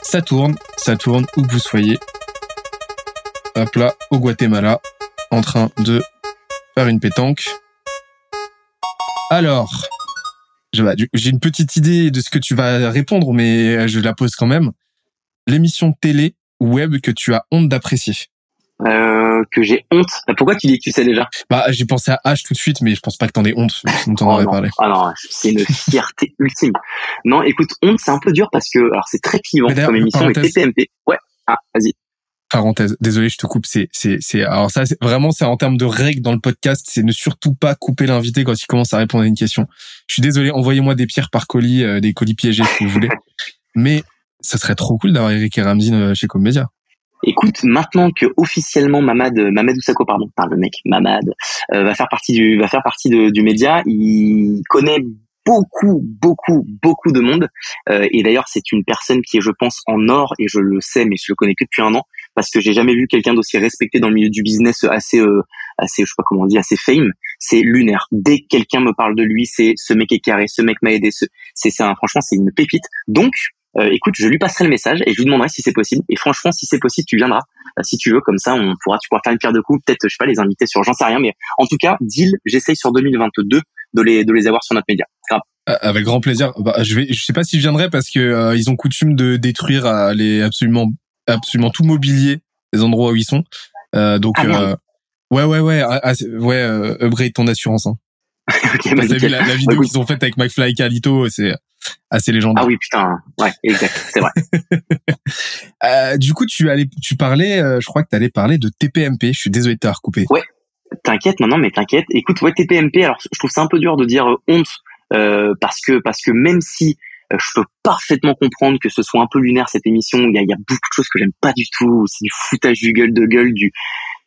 Ça tourne, ça tourne où que vous soyez. Hop là, au Guatemala, en train de faire une pétanque. Alors, j'ai une petite idée de ce que tu vas répondre, mais je la pose quand même. L'émission télé web que tu as honte d'apprécier euh, que j'ai honte. Bah, pourquoi tu dis que tu sais déjà? Bah, j'ai pensé à H tout de suite, mais je pense pas que t'en aies honte. Sinon t'en oh aurais parlé. Ah non, c'est une fierté ultime. Non, écoute, honte, c'est un peu dur parce que alors c'est très clivant comme émission, mais TPMP. Ouais. Ah, vas-y parenthèse. Désolé, je te coupe. C'est, c'est, c'est. Alors ça, c'est, vraiment, c'est en termes de règles dans le podcast, c'est ne surtout pas couper l'invité quand il commence à répondre à une question. Je suis désolé. Envoyez-moi des pierres par colis, euh, des colis piégés si vous voulez. Mais ça serait trop cool d'avoir Eric et Ramzi euh, chez Comédia. Écoute, maintenant que officiellement Mamad, Mamad Oussako, pardon, le mec, Mamad, euh, va faire partie du, va faire partie du média, il connaît beaucoup, beaucoup, beaucoup de monde. Euh, et d'ailleurs, c'est une personne qui est, je pense, en or, et je le sais, mais je le connais que depuis un an, parce que j'ai jamais vu quelqu'un d'aussi respecté dans le milieu du business, assez, euh, assez, je sais pas comment on dit, assez fame. C'est lunaire. Dès que quelqu'un me parle de lui, c'est ce mec est carré, ce mec m'a aidé, c'est ça. Franchement, c'est une pépite. Donc, euh, écoute, je lui passerai le message et je lui demanderai si c'est possible. Et franchement, si c'est possible, tu viendras. Euh, si tu veux, comme ça, on pourra, tu pourras faire une pierre de coups. Peut-être, je sais pas, les inviter sur, j'en sais rien, mais en tout cas, deal, j'essaye sur 2022 de les, de les avoir sur notre média. Grave. Euh, avec grand plaisir. Bah, je vais, je sais pas si je viendrai parce que ils ont coutume de détruire les absolument, absolument tout mobilier des endroits où ils sont. donc, ah, ouais, ouais, ouais, ah, ah, ouais, upgrade ton assurance. Hein. okay, bah, vu la, vidéo qu'ils ont faite avec McFly et Carlito, c'est assez légendaire. Ah oui, putain, ouais, exact, c'est vrai. euh, du coup, tu allais, tu parlais, euh, je crois que tu allais parler de TPMP. Je suis désolé de t'avoir coupé. Ouais, t'inquiète, non, non, mais t'inquiète. Écoute, ouais, TPMP. Alors, je trouve ça un peu dur de dire euh, honte euh, parce que parce que même si euh, je peux parfaitement comprendre que ce soit un peu lunaire cette émission, il y a, y a beaucoup de choses que j'aime pas du tout. C'est du foutage du gueule de gueule, du,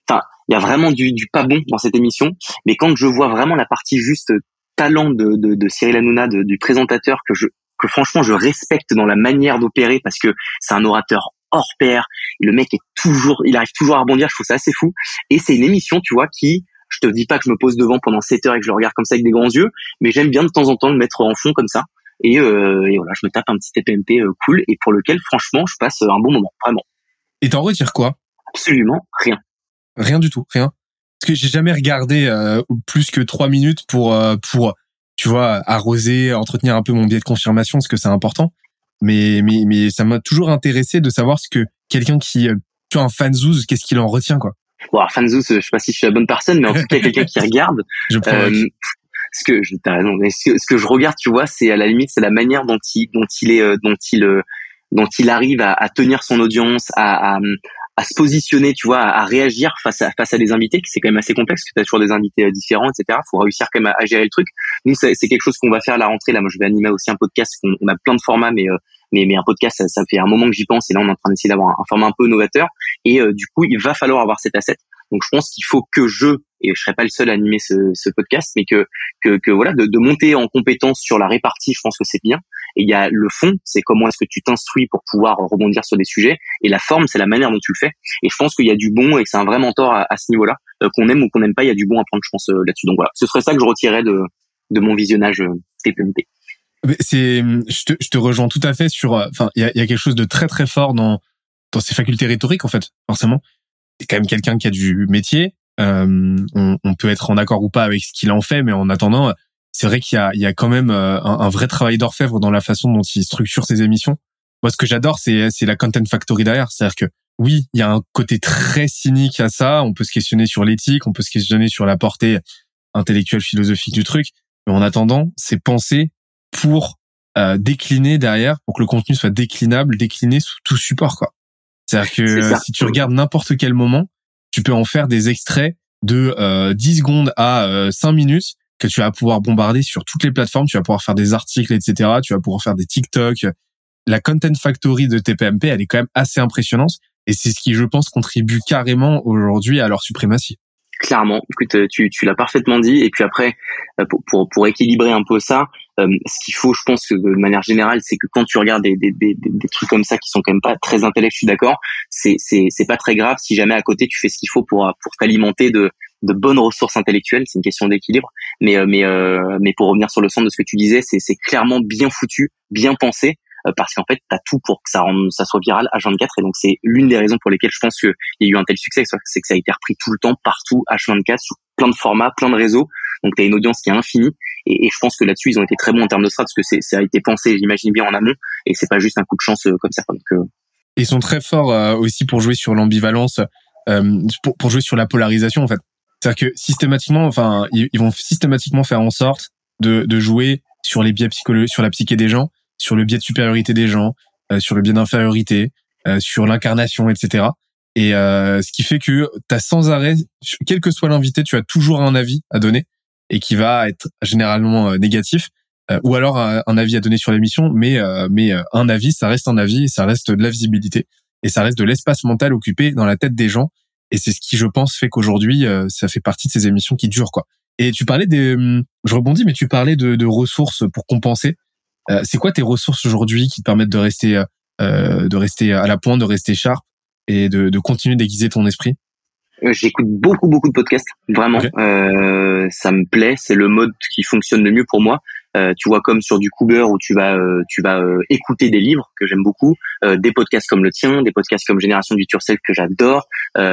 enfin, il y a vraiment du, du pas bon dans cette émission. Mais quand je vois vraiment la partie juste talent de, de, de Cyril Hanouna, du présentateur, que je que franchement je respecte dans la manière d'opérer parce que c'est un orateur hors pair. Le mec est toujours, il arrive toujours à rebondir. Je trouve ça assez fou. Et c'est une émission, tu vois, qui, je te dis pas que je me pose devant pendant 7 heures et que je le regarde comme ça avec des grands yeux, mais j'aime bien de temps en temps le mettre en fond comme ça. Et, euh, et voilà, je me tape un petit TPMP euh, cool et pour lequel, franchement, je passe un bon moment, vraiment. Et t'en retires quoi? Absolument rien. Rien du tout, rien. Parce que j'ai jamais regardé euh, plus que trois minutes pour euh, pour tu vois arroser, entretenir un peu mon biais de confirmation, parce que c'est important. Mais mais mais ça m'a toujours intéressé de savoir ce que quelqu'un qui euh, tu vois un fanzouz, qu'est-ce qu'il en retient quoi. Bon, alors fanzouz, je sais pas si je suis la bonne personne, mais en tout cas quelqu'un qui regarde. Je ce que je t'as raison, mais ce que, je regarde, tu vois, c'est à la limite c'est la manière dont il dont il est dont il dont il arrive à, à tenir son audience, à, à, à se positionner, tu vois, à, réagir face à face à des invités, qui c'est quand même assez complexe, parce que tu as toujours des invités euh, différents, etc. faut réussir quand même à, gérer le truc. Nous, c'est quelque chose qu'on va faire à la rentrée. Là, moi, je vais animer aussi un podcast. On, on a plein de formats, mais euh, mais, mais un podcast, ça, ça, fait un moment que j'y pense, et là, on est en train d'essayer d'avoir un, format un peu novateur. Et euh, du coup, il va falloir avoir cet asset. Donc, je pense qu'il faut que je et je serai pas le seul à animer ce, ce podcast, mais que, que, que voilà, de, de, monter en compétence sur la répartie, je pense que c'est bien. Et il y a le fond, c'est comment est-ce que tu t'instruis pour pouvoir rebondir sur des sujets, et la forme, c'est la manière dont tu le fais. Et je pense qu'il y a du bon et que c'est un vrai mentor à, ce niveau-là, euh, qu'on aime ou qu'on n'aime pas, il y a du bon à prendre, je pense euh, là-dessus. Donc voilà, ce serait ça que je retirerais de, de mon visionnage euh, TPMP. C'est, je te, je te rejoins tout à fait sur. Enfin, il y a, y a quelque chose de très très fort dans dans ses facultés rhétoriques en fait, forcément. C'est quand même quelqu'un qui a du métier, euh, on, peut être en accord ou pas avec ce qu'il en fait, mais en attendant, c'est vrai qu'il y a, il y a quand même euh, un, un vrai travail d'orfèvre dans la façon dont il structure ses émissions. Moi, ce que j'adore, c'est, c'est la content factory derrière. C'est-à-dire que oui, il y a un côté très cynique à ça. On peut se questionner sur l'éthique, on peut se questionner sur la portée intellectuelle, philosophique du truc. Mais en attendant, c'est penser pour euh, décliner derrière, pour que le contenu soit déclinable, décliné sous tout support, quoi. C'est-à-dire que si tu regardes n'importe quel moment, tu peux en faire des extraits de euh, 10 secondes à 5 minutes que tu vas pouvoir bombarder sur toutes les plateformes. Tu vas pouvoir faire des articles, etc. Tu vas pouvoir faire des TikTok. La content factory de TPMP, elle est quand même assez impressionnante. Et c'est ce qui, je pense, contribue carrément aujourd'hui à leur suprématie. Clairement, écoute, euh, tu, tu l'as parfaitement dit. Et puis après, euh, pour, pour, pour équilibrer un peu ça, euh, ce qu'il faut, je pense de manière générale, c'est que quand tu regardes des, des, des, des, trucs comme ça qui sont quand même pas très intellectuels, je suis d'accord, c'est, c'est, c'est pas très grave si jamais à côté tu fais ce qu'il faut pour, pour t'alimenter de, de bonnes ressources intellectuelles. C'est une question d'équilibre. Mais, mais, mais pour revenir sur le centre de ce que tu disais, c'est, c'est clairement bien foutu, bien pensé. Euh, parce qu'en fait, tu as tout pour que ça, rende, ça soit viral H24. Et donc, c'est l'une des raisons pour lesquelles je pense qu'il y a eu un tel succès, c'est que ça a été repris tout le temps, partout, H24, sur plein de formats, plein de réseaux. Donc, tu as une audience qui est infinie. Et, je pense que là-dessus, ils ont été très bons en termes de strat, parce que ça a été pensé, j'imagine bien, en amont. Et c'est pas juste un coup de chance euh, comme ça. Donc, euh, Ils sont très forts aussi pour jouer sur l'ambivalence, pour, pour jouer sur la polarisation, en fait. C'est-à-dire que systématiquement, enfin, ils, vont systématiquement faire en sorte de, de jouer sur les biais psychologiques, sur la psyché des gens, sur le biais de supériorité des gens, euh, sur le biais d'infériorité, euh, sur l'incarnation, etc. Et euh, ce qui fait que tu as sans arrêt, quel que soit l'invité, tu as toujours un avis à donner et qui va être généralement négatif. ou alors un, avis à donner sur l'émission, mais mais un avis, ça reste un avis, ça reste de la visibilité et ça reste de l'espace mental occupé dans la tête des gens. Et c'est ce qui, je pense, fait qu'aujourd'hui, ça fait partie de ces émissions qui durent, quoi. Et tu parlais des, hum, je rebondis, mais tu parlais de, de ressources pour compenser. Euh, c'est quoi tes ressources aujourd'hui qui te permettent de rester, euh, de rester à la pointe, de rester sharp et de, de continuer d'aiguiser ton esprit? Euh, J'écoute beaucoup beaucoup de podcasts, vraiment. Euh, ça me plaît, c'est le mode qui fonctionne le mieux pour moi. Euh, tu vois comme sur du Cougar où tu vas euh, tu vas écouter des livres que j'aime beaucoup, des podcasts comme le tien, des podcasts comme Génération du Turcel que j'adore.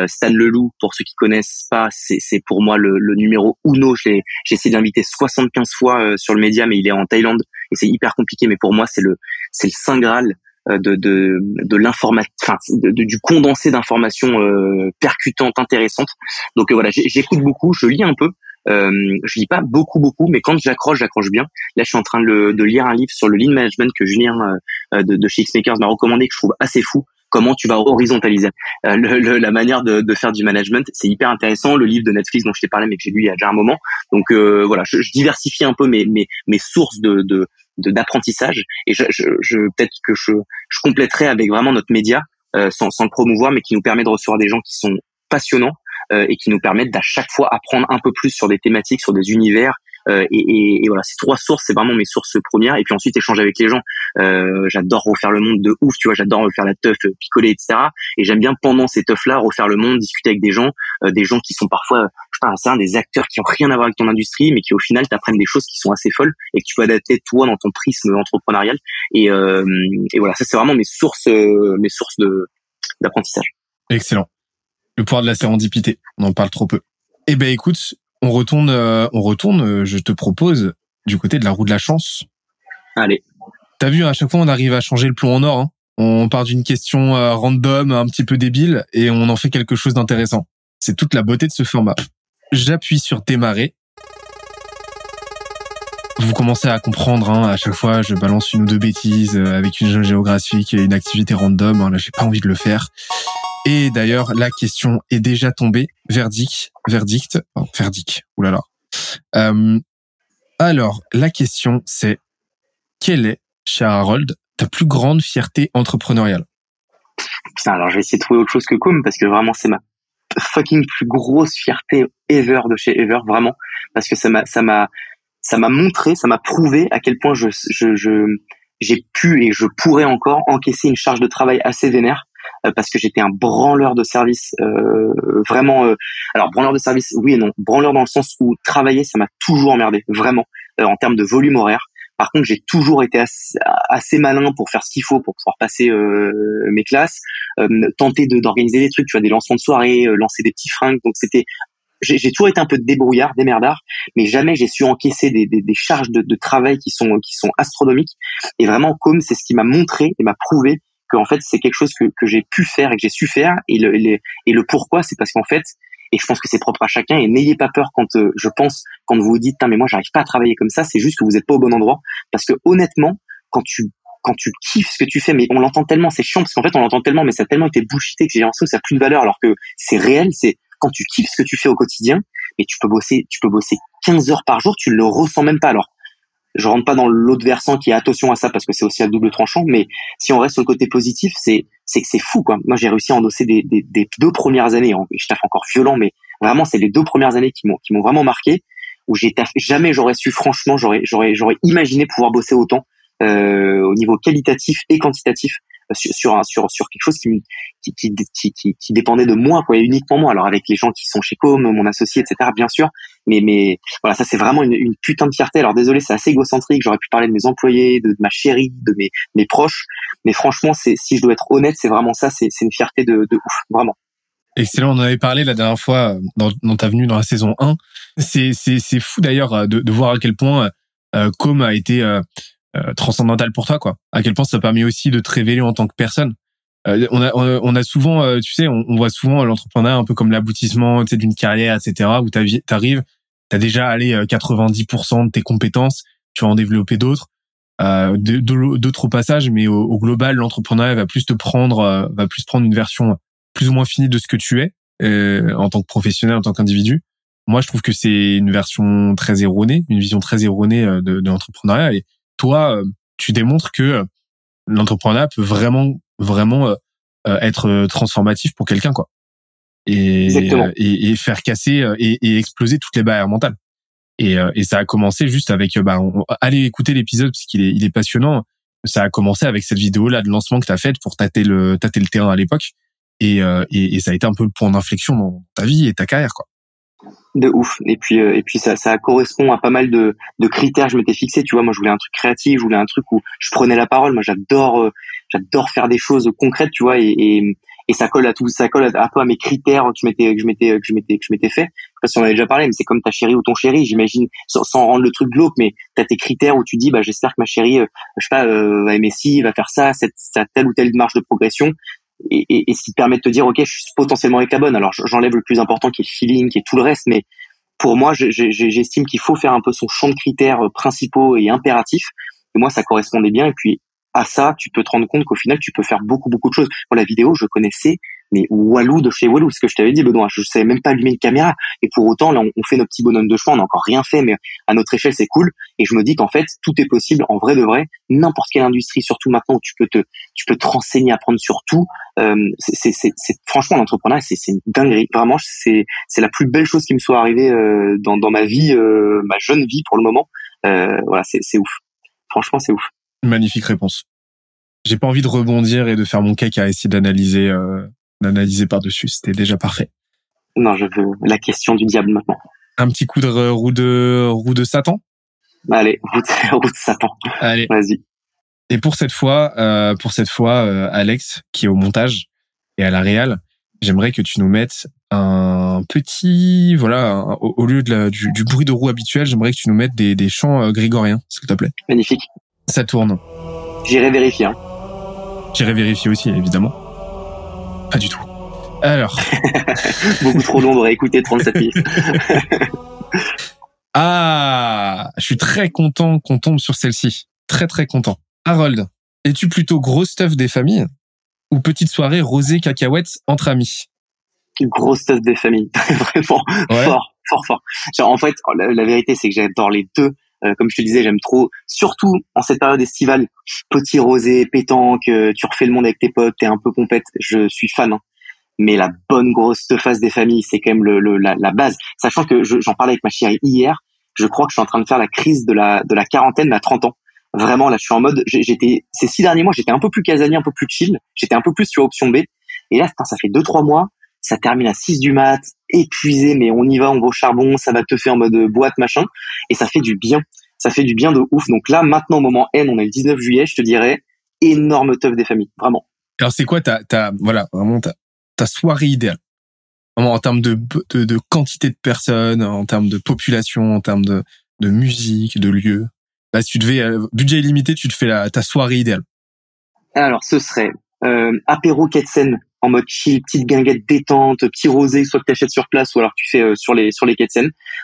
Stan Leloup, pour ceux qui connaissent pas, c'est pour moi le, le numéro uno. J'ai essayé d'inviter 75 fois sur le média, mais il est en Thaïlande et c'est hyper compliqué. Mais pour moi, c'est le c'est le saint graal euh, de de, de l'information, enfin, du condensé d'informations euh, percutantes, intéressantes. Donc euh, voilà, j'écoute beaucoup, je lis un peu. Euh, je lis pas beaucoup beaucoup, mais quand j'accroche, j'accroche bien. Là, je suis en train de, de, lire un livre sur le lean management que Julien de, de chez Xmakers m'a recommandé, que je trouve assez fou comment tu vas horizontaliser le, la manière de, de, faire du management. C'est hyper intéressant. Le livre de Netflix dont je t'ai parlé, mais que j'ai lu il y a déjà un moment. Donc euh, voilà, je, je, diversifie un peu mes, mes, mes sources de, d'apprentissage et je, je, je peut-être que je, je compléterai avec vraiment notre média euh, sans, sans le promouvoir mais qui nous permet de recevoir des gens qui sont passionnants euh, et qui nous permettent d'à chaque fois apprendre un peu plus sur des thématiques sur des univers euh, et, et, et, voilà, ces trois sources, c'est vraiment mes sources premières. Et puis ensuite, échanger avec les gens. Euh, j'adore refaire le monde de ouf, tu vois. J'adore refaire la teuf, picoler, etc. Et j'aime bien pendant ces teufs-là refaire le monde, discuter avec des gens, euh, des gens qui sont parfois, je sais pas, des acteurs qui ont rien à voir avec ton industrie, mais qui au final t'apprennent des choses qui sont assez folles et que tu peux adapter toi dans ton prisme entrepreneurial. Et, euh, et voilà, ça c'est vraiment mes sources, mes sources de d'apprentissage. Excellent. Le pouvoir de la sérendipité, on en parle trop peu. Eh ben écoute, on retourne, euh, on retourne. Euh, je te propose du côté de la roue de la chance. Allez. T'as vu, à chaque fois, on arrive à changer le plomb en or. Hein. On part d'une question euh, random, un petit peu débile, et on en fait quelque chose d'intéressant. C'est toute la beauté de ce format. J'appuie sur démarrer. Vous commencez à comprendre, hein, à chaque fois, je balance une ou deux bêtises avec une géographique et une activité random. Hein, là, j'ai pas envie de le faire. Et d'ailleurs, la question est déjà tombée. Verdict, verdict, verdict. Oulala. Euh, alors, la question c'est quelle est, cher Harold, ta plus grande fierté entrepreneuriale? Putain, alors je vais essayer de trouver autre chose que Com parce que vraiment c'est ma fucking plus grosse fierté ever de chez Ever, vraiment, parce que ça m'a, ça m'a, ça m'a montré, ça m'a prouvé à quel point je, je, j'ai pu et je pourrais encore encaisser une charge de travail assez vénère parce que j'étais un branleur de service euh, vraiment euh, alors branleur de service oui et non branleur dans le sens où travailler ça m'a toujours emmerdé vraiment en termes de volume horaire par contre, j'ai toujours été assez, malin pour faire ce qu'il faut pour pouvoir passer mes classes, tenter d'organiser des trucs, tu vois, des lancements de soirée, lancer des petits fringues. Donc c'était, j'ai toujours été un peu débrouillard, démerdard, mais jamais j'ai su encaisser des, des, des charges de, de, travail qui sont qui sont astronomiques. Et vraiment, comme c'est ce qui m'a montré et m'a prouvé en fait c'est quelque chose que, que j'ai pu faire et que j'ai su faire et le, le, pourquoi c'est parce qu'en fait et je pense que c'est propre à chacun et n'ayez pas peur quand euh, je pense quand vous vous dites mais moi j'arrive pas à travailler comme ça c'est juste que vous n'êtes pas au bon endroit parce que honnêtement quand tu quand tu kiffes ce que tu fais mais on l'entend tellement c'est chiant parce qu'en fait on l'entend tellement mais ça a tellement été bullshité que j'ai l'impression que ça a plus de valeur alors que c'est réel c'est quand tu kiffes ce que tu fais au quotidien, mais tu peux bosser, tu peux bosser 15 heures par jour, tu ne le ressens même pas. Alors, je rentre pas dans l'autre versant qui est attention à ça parce que c'est aussi à double tranchant, mais si on reste sur le côté positif, c'est c'est que c'est fou quoi. Moi j'ai réussi à endosser des, des, deux premières années, je taffe encore violent, mais vraiment c'est les deux premières années qui m'ont qui m'ont vraiment marqué où j'ai jamais j'aurais su franchement j'aurais j'aurais j'aurais imaginé pouvoir bosser autant euh, au niveau qualitatif et quantitatif sur sur sur, sur quelque chose qui, qui, qui, qui, dépendait de moi quoi et uniquement moi. Alors avec les gens qui sont chez Com mon associé etc bien sûr. Mais mais voilà ça c'est vraiment une, putain de fierté. Alors désolé c'est assez égocentrique. J'aurais pu parler de mes employés de, ma chérie de mes mes proches. Mais franchement si je dois être honnête c'est vraiment ça. C'est une fierté de, ouf vraiment. Excellent, on en avait parlé la dernière fois dans, dans ta venue dans la saison 1. C'est, c'est, fou d'ailleurs de, de voir à quel point euh, Com a été euh, euh, transcendantal pour toi, quoi. À quel point ça permet aussi de te révéler en tant que personne. Euh, on, a, on a souvent, euh, tu sais, on, voit souvent l'entrepreneuriat un peu comme l'aboutissement d'une carrière, etc., où tu arrives, tu as déjà allé 90% de tes compétences, tu vas en développer d'autres, euh, d'autres passages, mais au, global, l'entrepreneuriat va plus te prendre, va plus prendre une version plus ou moins finie de ce que tu es en tant que professionnel, en tant qu'individu. Moi, je trouve que c'est une version très erronée, une vision très erronée de, de l'entrepreneuriat. Toi, euh, tu démontres que euh, l'entrepreneuriat peut vraiment, vraiment euh, être transformatif pour quelqu'un, quoi. Et, et, faire casser et, et, exploser toutes les barrières mentales. Et, et ça a commencé juste avec, bah, allez écouter l'épisode parce qu'il est, il est passionnant. Ça a commencé avec cette vidéo là de lancement que tu as faite pour tâter le, tâter le terrain à l'époque. Et, et, et, ça a été un peu le point d'inflexion dans ta vie et ta carrière, quoi de ouf. Et puis euh, et puis ça ça correspond à pas mal de de critères. Je m'étais fixé tu vois. Moi je voulais un truc créatif je voulais un truc où je prenais la parole. Moi j'adore euh, j'adore faire des choses concrètes tu vois. Et, et, et ça colle à tout ça colle à, peu à mes critères que je m'étais que je m'étais que je m'étais que je m'étais fait. Je sais pas si on avait déjà parlé mais c'est comme ta chérie ou ton chéri j'imagine sans, rendre le truc glauque mais t'as tes critères où tu dis bah j'espère que ma chérie euh, je sais pas va aimer ci va faire ça cette, cette telle ou telle marche de progression et, et, ce qui permet de te dire ok je suis potentiellement avec la bonne. Alors j'enlève le plus important qui est le feeling qui est tout le reste mais pour moi j'estime qu'il faut faire un peu son champ de critères euh, principaux et impératifs. Et moi ça correspondait bien. Et puis à ça tu peux te rendre compte qu'au final tu peux faire beaucoup beaucoup de choses. Pour la vidéo je connaissais mais Walou de chez Walou, ce que je t'avais dit, Benoît, je savais même pas allumer une caméra. Et pour autant, là, on, fait nos petits bonhommes de chemin, on n'a encore rien fait, mais à notre échelle, c'est cool. Et je me dis qu'en fait, tout est possible, en vrai de vrai, n'importe quelle industrie, surtout maintenant où tu peux te, tu peux te renseigner, apprendre sur tout. Euh, c'est, franchement l'entrepreneuriat, c'est, c'est une dinguerie. Vraiment, c'est, c'est la plus belle chose qui me soit arrivée euh, dans, dans ma vie, euh, ma jeune vie pour le moment. Euh, voilà, c'est, c'est ouf. Franchement, c'est ouf. Magnifique réponse. J'ai pas envie de rebondir et de faire mon cake à essayer d'analyser euh, d'analyser par-dessus. C'était déjà parfait. Non, je veux la question du diable maintenant. Un petit coup de roue de roue de Satan? Allez, roue de, Satan. Allez, vas-y. Et pour cette fois, euh, pour cette fois, euh, Alex, qui est au montage et à la réal, j'aimerais que tu nous mettes un petit, voilà, au, lieu de du, bruit de roue habituel, j'aimerais que tu nous mettes des, des chants euh, grégoriens, s'il te plaît. Magnifique. Ça tourne. J'irai vérifier. Hein. J'irai vérifier aussi, évidemment. Pas du tout. Alors. Beaucoup trop long de écouter 37 minutes. ah, je suis très content qu'on tombe sur celle-ci. Très très content. Harold, es-tu plutôt gros stuff des familles ou petite soirée rosée cacahuète entre amis? Gros stuff des familles, vraiment fort, fort, fort. en fait, la, vérité c'est que j'adore les deux. Euh, comme je te disais, j'aime trop, surtout en cette période estivale, petit rosé, pétanque, euh, tu refais le monde avec tes potes, t'es un peu pompette, je suis fan. Hein. Mais la bonne grosse phase des familles, c'est quand même le, la, base. Sachant que j'en parlais avec ma chérie hier, je crois que je suis en train de faire la crise de la, de la quarantaine à 30 ans. Vraiment, là, je suis en mode, j'étais, ces six derniers mois, j'étais un peu plus casanier, un peu plus chill, j'étais un peu plus sur option B. Et là, ça fait deux, trois mois, ça termine à 6 du mat, épuisé, mais on y va, on va au charbon, ça va te faire en mode boîte, machin, et ça fait du bien. Ça fait du bien de ouf. Donc là, maintenant, au moment N, on est le 19 juillet, je te dirais, énorme teuf des familles, vraiment. Alors c'est quoi ta, ta, voilà, vraiment ta, ta soirée idéale? Vraiment en termes de, de, de, quantité de personnes, en termes de population, en termes de, de musique, de lieu? Là, si tu devais, euh, budget illimité, tu te fais la, ta soirée idéale. Alors, ce serait euh, apéro Ketsen en mode chill, petite guinguette détente, petit rosé, soit que tu achètes sur place ou alors tu fais euh, sur les sur les quais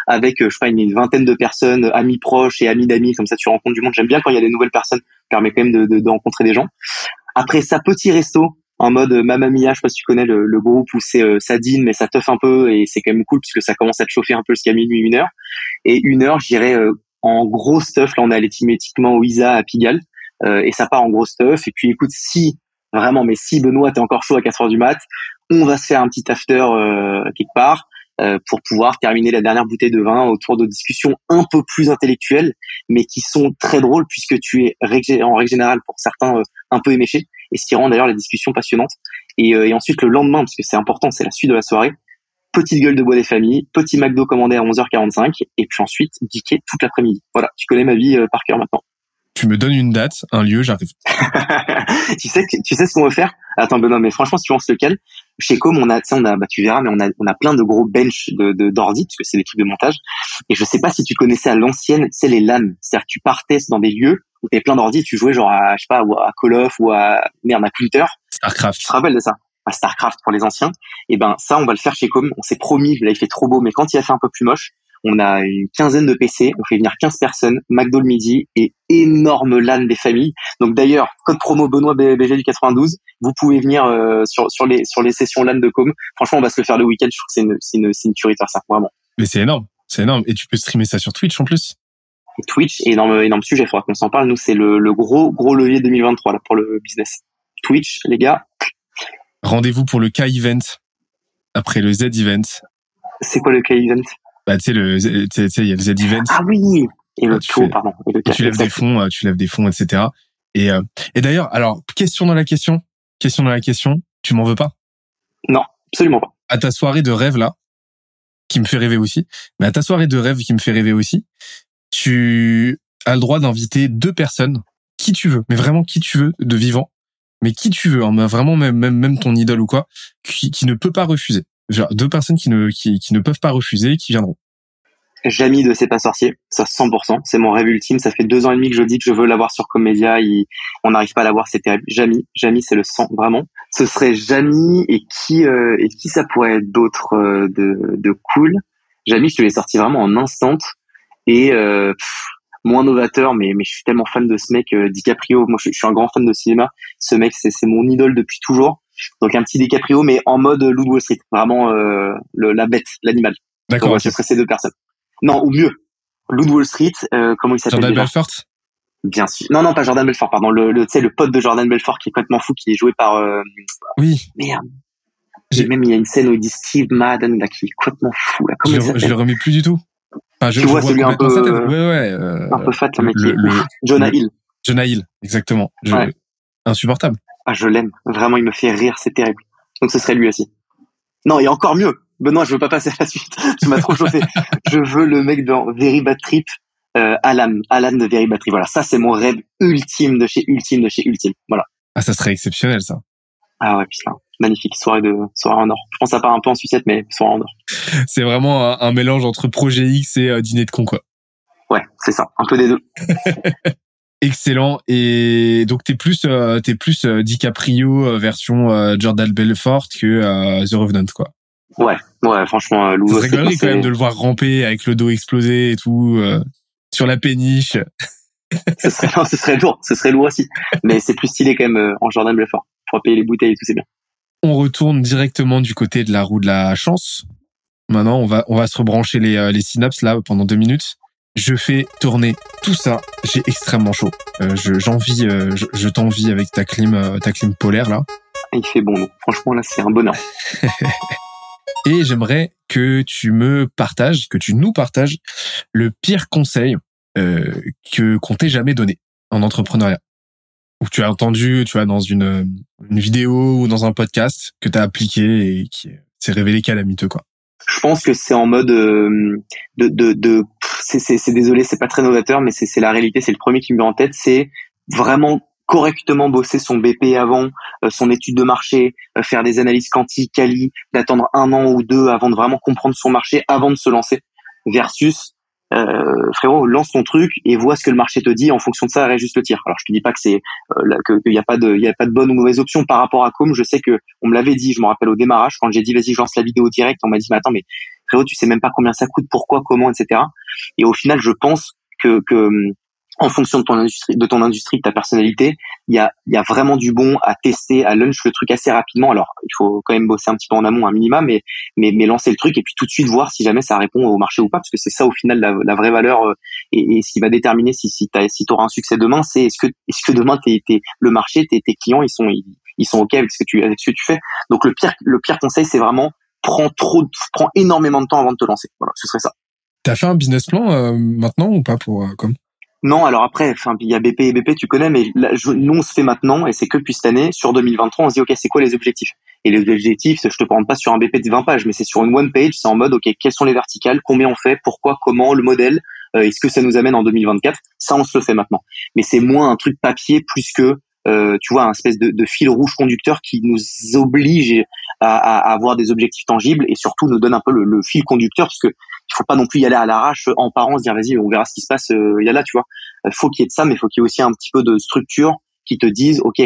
avec euh, je sais pas une, vingtaine de personnes, amis proches et amis d'amis, comme ça tu rencontres du monde. J'aime bien quand il y a des nouvelles personnes, ça permet quand même de, de, de rencontrer des gens. Après ça, petit resto en mode Mamma Mia, je sais pas si tu connais le, le groupe où c'est ça dîne mais ça teuf un peu et c'est quand même cool puisque ça commence à te chauffer un peu jusqu'à minuit une heure et une heure j'irai en gros stuff là on est allé typiquement au Isa à Pigalle et ça part en gros stuff et puis écoute si vraiment mais si Benoît t'es encore chaud à 4 heures du mat on va se faire un petit after quelque part euh, pour pouvoir terminer la dernière bouteille de vin autour de discussions un peu plus intellectuelles, mais qui sont très drôles puisque tu es en règle générale pour certains euh, un peu éméché, et ce qui rend d'ailleurs la discussion passionnante. Et, euh, et ensuite le lendemain, parce que c'est important, c'est la suite de la soirée, petite gueule de bois des familles, petit McDo commandé à 11h45, et puis ensuite geeker toute l'après-midi. Voilà, tu connais ma vie par cœur maintenant. Tu me donnes une date, un lieu, j'arrive. tu sais, tu sais ce qu'on veut faire? Attends Benoît, mais franchement, si tu penses lequel? Chez Com, on a, on a, bah, tu verras, mais on a, on a plein de gros bench de d'ordi, parce que c'est des trucs de montage. Et je sais pas si tu connaissais à l'ancienne, c'est les LAN. C'est-à-dire que tu partais dans des lieux où t'avais plein d'ordi, tu jouais genre à, je sais pas, à Call of ou à merde à Counter. Starcraft. Tu te rappelles de ça? À Starcraft pour les anciens. Et ben ça, on va le faire chez Com. On s'est promis, là il fait trop beau, mais quand il a fait un peu plus moche, on a une quinzaine de PC, on fait venir 15 personnes, McDo le midi et énorme LAN des familles. Donc d'ailleurs, code promo Benoît BG du 92, vous pouvez venir euh, sur, sur, les, sur les sessions LAN de com. Franchement, on va se le faire le week-end, je trouve que c'est une, c'est une, c'est une tuerie de faire ça, vraiment. Mais c'est énorme, c'est énorme. Et tu peux streamer ça sur Twitch en plus? Twitch, énorme, énorme sujet, il faudra qu'on s'en parle. Nous, c'est le, le gros, gros levier 2023 là, pour le business. Twitch, les gars. Rendez-vous pour le K-Event après le Z-Event. C'est quoi le K-Event? Bah, tu sais, le, tu sais, il y a le Z-Event. Ah oui! Et le taux, pardon. tu lèves des fonds, euh, tu lèves des fonds, etc. Et, euh, et d'ailleurs, alors, question dans la question, question dans la question, tu m'en veux pas? Non, absolument pas. À ta soirée de rêve, là, qui me fait rêver aussi, mais à ta soirée de rêve qui me fait rêver aussi, tu as le droit d'inviter deux personnes, qui tu veux, mais vraiment qui tu veux, de vivant, mais qui tu veux, hein, vraiment même, même, même ton idole ou quoi, qui, qui ne peut pas refuser deux personnes qui ne, qui, qui ne peuvent pas refuser, qui viendront. Jamie de C'est pas sorcier, ça 100%. C'est mon rêve ultime. Ça fait deux ans et demi que je dis que je veux l'avoir sur Comédia. on n'arrive pas à l'avoir, c'est terrible. Jamie, Jamie, c'est le sang vraiment. Ce serait Jamie et qui euh, et qui ça pourrait être d'autres euh, de, de cool? Jamie, je te l'ai sorti vraiment en instant et euh, moins novateur, mais mais je suis tellement fan de ce mec, DiCaprio. Moi, je, je, suis un grand fan de cinéma. Ce mec, c'est c'est mon idole depuis toujours. Donc un petit DiCaprio, mais en mode Loup Wall Street, vraiment euh, le, la bête, l'animal. D'accord. Ce serait ces deux personnes. Non, ou mieux, Loup Wall Street, euh, comment il s'appelle Jordan Belfort. Bien sûr. Non, non, pas Jordan Belfort, pardon. Le, le tu sais, le pote de Jordan Belfort qui est complètement fou, qui est joué par. Euh, oui. Merde. J'ai même il y a une scène où il dit Steve Madden là qui est complètement fou là. Comment je, je le remets plus du tout. Enfin, je, tu vois, celui un peu, ouais, ouais, euh, un peu fat, le mec. Le, Jonah Hill. Jonah Hill, exactement. Je, ouais. Insupportable. Ah, je l'aime. Vraiment, il me fait rire, c'est terrible. Donc ce serait lui aussi. Non, et encore mieux. Benoît, je veux pas passer à la suite. tu m'as trop chauffé. je veux le mec dans Very Bad Trip, euh, Alan, Alan de Very Bad Trip. Voilà, ça c'est mon rêve ultime de chez Ultime de chez Ultime. Voilà. Ah, ça serait exceptionnel ça. Ah ouais, putain. Magnifique soirée de soirée en or. Je pense que ça part un peu en sucette, mais soirée en or. C'est vraiment un, mélange entre projet X et euh, dîner de con quoi. Ouais, c'est ça, un peu des deux. Excellent. Et donc t'es plus euh, t'es plus euh, DiCaprio euh, version euh, Jordan Belfort que The Revenant quoi. Ouais, ouais, franchement, Lou. C'est rigolo quand même de le voir ramper avec le dos explosé et tout sur la péniche. ce serait non, ce serait lourd, ce serait lourd aussi. Mais c'est plus stylé quand même en Jordan Belfort. Payer les bouteilles et tout, c'est bien. On retourne directement du côté de la roue de la chance. Maintenant, on va on va se rebrancher les les synapses là pendant deux minutes. Je fais tourner tout ça. J'ai extrêmement chaud. Euh, j'envie, euh, je, je t'envie avec ta clim, euh, ta clim polaire là. Il fait bon. Franchement là, c'est un bonheur. Et j'aimerais que tu me partages, que tu nous partages le pire conseil euh, que qu'on t'ait jamais donné en entrepreneuriat. Ou que tu as entendu, tu vois, dans une, une vidéo ou dans un podcast que tu as appliqué et qui s'est révélé calamiteux quoi. Je pense que c'est en mode euh, de, de, de c'est désolé, c'est pas très novateur, mais c'est la réalité. C'est le premier qui me vient en tête. C'est vraiment correctement bosser son BP avant, euh, son étude de marché, euh, faire des analyses quantiques, quali, d'attendre un an ou deux avant de vraiment comprendre son marché, avant de se lancer, versus euh, frérot, lance ton truc et vois ce que le marché te dit. En fonction de ça, réajuste le tir. Alors, je te dis pas que c'est euh, qu'il n'y a pas de, il y a pas de bonne ou mauvaise option par rapport à Com. Je sais que on me l'avait dit. Je me rappelle au démarrage quand j'ai dit vas-y, je lance la vidéo direct. On m'a dit mais attends, mais frérot, tu sais même pas combien ça coûte, pourquoi, comment, etc. Et au final, je pense que, que en fonction de ton industrie, de ton industrie, de ta personnalité, il y a, y a vraiment du bon à tester, à lunch le truc assez rapidement. Alors, il faut quand même bosser un petit peu en amont, un minimum, mais, mais, mais lancer le truc et puis tout de suite voir si jamais ça répond au marché ou pas, parce que c'est ça au final la, vraie valeur euh, et, et, ce qui va déterminer si si, si tu auras un succès demain, c'est est-ce que est-ce que demain t'es, t'es, le marché, tes, tes clients, ils sont ils, sont ok avec ce que tu avec ce que tu fais. Donc le pire le pire conseil, c'est vraiment prends trop, prends énormément de temps avant de te lancer. Voilà, ce serait ça. T'as fait un business plan euh, maintenant ou pas pour euh, comme? Non, alors après, il y a BP et BP, tu connais, mais nous, on se fait maintenant, et c'est que depuis cette année, sur 2023, on se dit, OK, c'est quoi les objectifs? Et les objectifs, je te parle pas sur un BP de 20 pages, mais c'est sur une one page, c'est en mode, OK, quelles sont les verticales, combien on fait, pourquoi, comment, le modèle, euh, est-ce que ça nous amène en 2024 Ça, on se le fait maintenant. Mais c'est moins un truc papier plus que euh, tu vois, un espèce de, de, fil rouge conducteur qui nous oblige à, à, avoir des objectifs tangibles et surtout nous donne un peu le, le fil conducteur parce que il faut pas non plus y aller à l'arrache en parent se dire vas-y on verra ce qui se passe euh, il y a là tu vois. Euh, faut qu'il y ait de ça mais faut qu'il y ait aussi un petit peu de structure qui te dise ok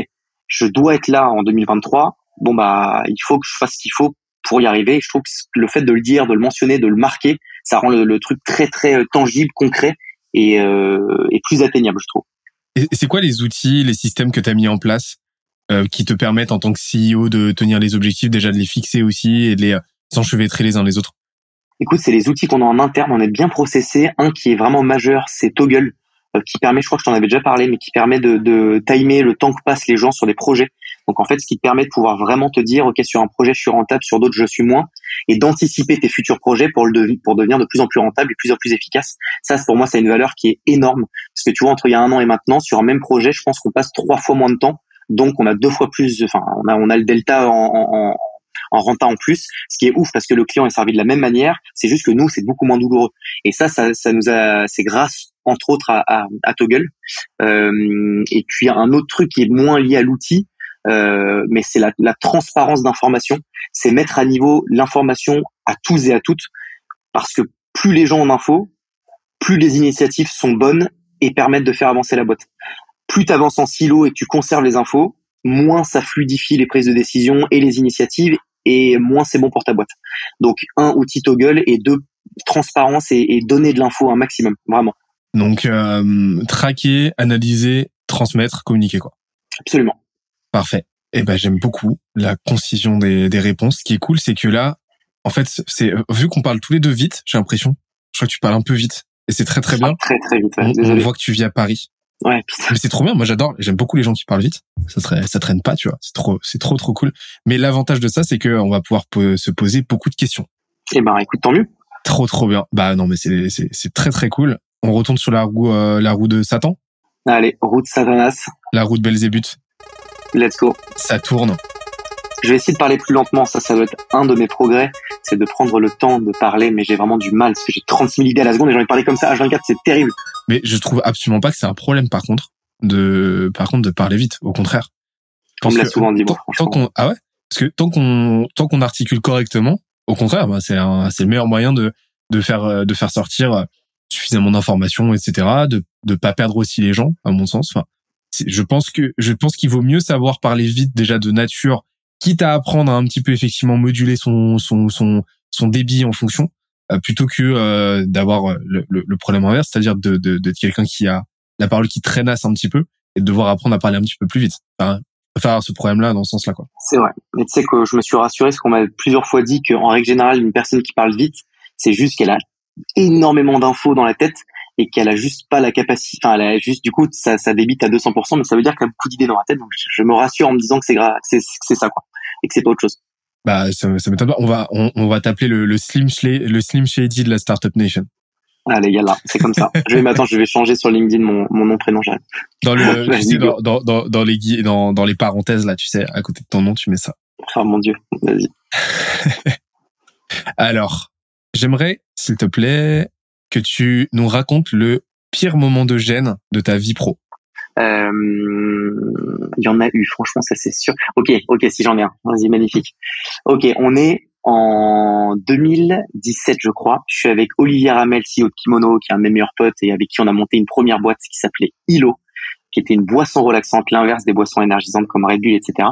je dois être là en 2023 bon bah il faut que je fasse ce qu'il faut pour y arriver. Je trouve que le fait de le dire de le mentionner de le marquer ça rend le, truc très très euh, tangible concret et, euh, et plus atteignable je trouve. Et c'est quoi les outils, les systèmes que tu as mis en place euh, qui te permettent en tant que CEO de tenir les objectifs, déjà de les fixer aussi et de les euh, s'enchevêtrer les uns les autres? Écoute, c'est les outils qu'on a en interne, on est bien processé. Un qui est vraiment majeur, c'est Toggle, euh, qui permet, je crois que je t'en avais déjà parlé, mais qui permet de, de timer le temps que passent les gens sur des projets. Donc en fait, ce qui te permet de pouvoir vraiment te dire, ok, sur un projet je suis rentable, sur d'autres je suis moins, et d'anticiper tes futurs projets pour le pour devenir de plus en plus rentable et plus en plus efficace. Ça, pour moi, c'est une valeur qui est énorme parce que tu vois, entre il y a un an et maintenant, sur un même projet, je pense qu'on passe trois fois moins de temps, donc on a deux fois plus, enfin, on a on a le delta en, en, en renta en plus, ce qui est ouf parce que le client est servi de la même manière. C'est juste que nous, c'est beaucoup moins douloureux. Et ça, ça, ça nous a, c'est grâce entre autres à, à, à Toggle. Euh, et puis un autre truc qui est moins lié à l'outil, euh, mais c'est la, la, transparence d'information. C'est mettre à niveau l'information à tous et à toutes, parce que plus les gens ont d'infos, plus les initiatives sont bonnes et permettent de faire avancer la boîte. Plus tu avances en silo et que tu conserves les infos, moins ça fluidifie les prises de décision et les initiatives et moins c'est bon pour ta boîte. Donc un outil toggle et deux transparence et, et donner de l'info un maximum, vraiment. Donc euh, traquer, analyser, transmettre, communiquer quoi. Absolument. Parfait. Eh ben j'aime beaucoup la concision des, des réponses. Ce qui est cool, c'est que là, en fait, c'est vu qu'on parle tous les deux vite, j'ai l'impression. Je crois que tu parles un peu vite et c'est très très bien. Très très vite. Ouais, on, on, voit que tu vis à Paris. Ouais. Putain. Mais c'est trop bien. Moi, j'adore. J'aime beaucoup les gens qui parlent vite. Ça serait, ça traîne pas, tu vois. C'est trop, c'est trop, trop cool. Mais l'avantage de ça, c'est que on va pouvoir se poser beaucoup de questions. Eh ben, écoute, tant mieux. Trop, trop bien. Bah non, mais c'est, c'est, c'est très, très cool. On retourne sur la roue, euh, la roue de Satan. Allez, roue de Satanas. La roue de Belzébuth. Let's go. Ça tourne. Je vais essayer de parler plus lentement. Ça, ça doit être un de mes progrès. C'est de prendre le temps de parler, mais j'ai vraiment du mal parce que j'ai 36 000 idées à la seconde et j'ai envie de parler comme ça H24. C'est terrible. Mais je trouve absolument pas que c'est un problème, par contre, de, par contre, de parler vite. Au contraire. On me l'a souvent dit, moi, tant qu'on, ah ouais? Parce que tant qu'on, tant qu'on articule correctement, au contraire, bah, c'est un, c'est le meilleur moyen de, de faire, de faire sortir suffisamment d'informations, etc., de, de pas perdre aussi les gens, à mon sens. Enfin, je pense que, je pense qu'il vaut mieux savoir parler vite déjà de nature quitte à apprendre à un petit peu effectivement moduler son son son, son débit en fonction euh, plutôt que euh, d'avoir euh, le, le, le, problème inverse c'est-à-dire de de, de quelqu'un qui a la parole qui traînasse un petit peu et de devoir apprendre à parler un petit peu plus vite. Enfin faire ce problème là dans ce sens là quoi. C'est vrai. Mais tu sais que je me suis rassuré parce qu'on m'a plusieurs fois dit qu'en règle générale une personne qui parle vite c'est juste qu'elle a énormément d'infos dans la tête et qu'elle a juste pas la capacité, enfin, elle a juste, du coup, ça, ça débite à 200%, mais ça veut dire qu'elle a beaucoup d'idées dans la tête, donc je, je, me rassure en me disant que c'est grave, c'est, c'est ça, quoi et que c'est pas autre chose. Bah, ça, ça m'étonne pas. On va, on, on va t'appeler le, le Slim le Slim Shady de la Startup Nation. Allez, yalla, c'est comme ça. je vais maintenant, je vais changer sur LinkedIn mon, mon nom prénom. J'arrête. Dans le, tu sais, dans, dans, dans, dans, les dans, dans les parenthèses là, tu sais, à côté de ton nom, tu mets ça. Oh mon dieu, vas-y. Alors, j'aimerais, s'il te plaît, que tu nous racontes le pire moment de gêne de ta vie pro. Euh, il y en a eu, franchement, ça c'est sûr. Ok, ok, si j'en ai un, vas-y, magnifique. Ok, on est en 2017, je crois. Je suis avec Olivier Ramel, CEO de Kimono, qui est un de mes meilleurs potes et avec qui on a monté une première boîte qui s'appelait ILO. Qui était une boisson relaxante, l'inverse des boissons énergisantes comme Red Bull, etc.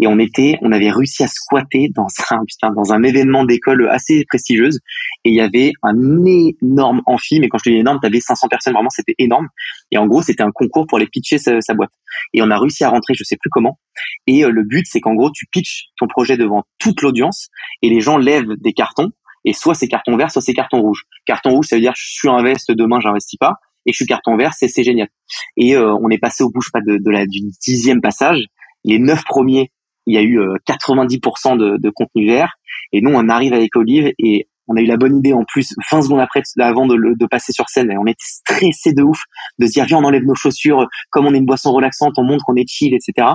Et on était, on avait réussi à squatter dans un, putain, dans un événement d'école assez prestigieuse. Et il y avait un énorme amphi, mais quand je te dis énorme, t'avais 500 personnes, vraiment, c'était énorme. Et en gros, c'était un concours pour les pitcher sa, sa, boîte. Et on a réussi à rentrer, je sais plus comment. Et euh, le but, c'est qu'en gros, tu pitches ton projet devant toute l'audience et les gens lèvent des cartons. Et soit c'est carton vert, soit c'est carton rouge. Carton rouge, ça veut dire je suis invest demain, j'investis pas et je suis carton vert, c'est c'est génial. Et euh, on est passé au bout, pas, de, du dixième passage. Les neuf premiers, il y a eu 90% euh, de, de contenu vert. Et nous, on arrive avec Olive et on a eu la bonne idée en plus 20 secondes après avant de, passer sur scène et on était stressé de ouf de se dire viens on enlève nos chaussures comme on est une boisson relaxante on montre qu'on est chill etc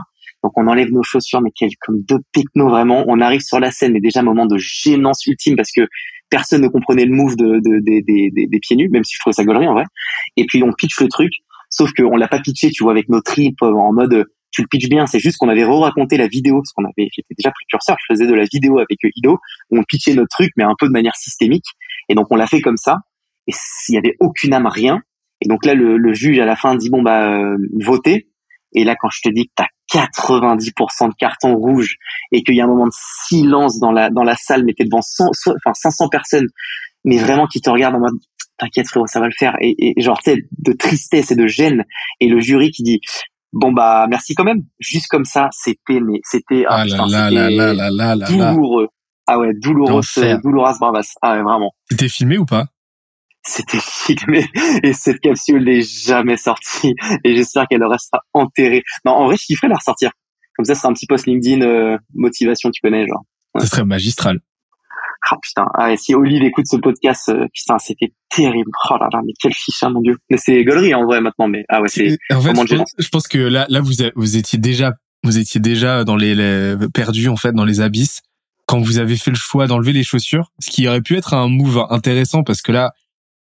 donc on enlève nos chaussures mais quel comme deux techno vraiment on arrive sur la scène mais déjà un moment de gênance ultime parce que personne ne comprenait le move de, de, des pieds nus, même si je trouvais ça gaulerie en vrai. Et puis on pitch le truc, sauf qu'on l'a pas pitché, tu vois, avec nos tripes en mode tu le pitches bien, c'est juste qu'on avait re-raconté la vidéo, parce qu'on avait, j'étais déjà précurseur, je faisais de la vidéo avec Ido, où on pitchait notre truc, mais un peu de manière systémique. Et donc on l'a fait comme ça, et s'il y avait aucune âme, rien. Et donc là, le, le juge à la fin dit bon bah euh, votez. Et là, quand je te dis que t'as 90% de cartons rouges et qu'il y a un moment de silence dans la dans la salle, mais t'es devant 100, enfin 500 personnes, mais vraiment qui te regardent en mode t'inquiète frérot, ça va le faire. Et, et genre tu sais de tristesse et de gêne. Et le jury qui dit bon bah merci quand même. Juste comme ça, c'était mais c'était ah, ah douloureux. Ah ouais, douloureux, douloureuse bravas. Ah ouais, vraiment. C'était filmé ou pas? C'était filmé et cette capsule n'est jamais sortie et j'espère qu'elle restera enterrée. Non, en vrai, je kifferais la ressortir. Comme ça, c'est un petit post LinkedIn euh, motivation, tu connais, genre. Ça serait magistral. Ah putain, ah, et si Olive écoute ce podcast, euh, putain, c'était terrible. Oh là là, mais quel fiche, hein, mon dieu. Mais c'est gaulerie en vrai maintenant, mais ah ouais, c'est en fait, je pense, je pense, que là, là, vous, vous étiez déjà, vous étiez déjà dans les, les perdus en fait dans les abysses quand vous avez fait le choix d'enlever les chaussures, ce qui aurait pu être un move intéressant parce que là,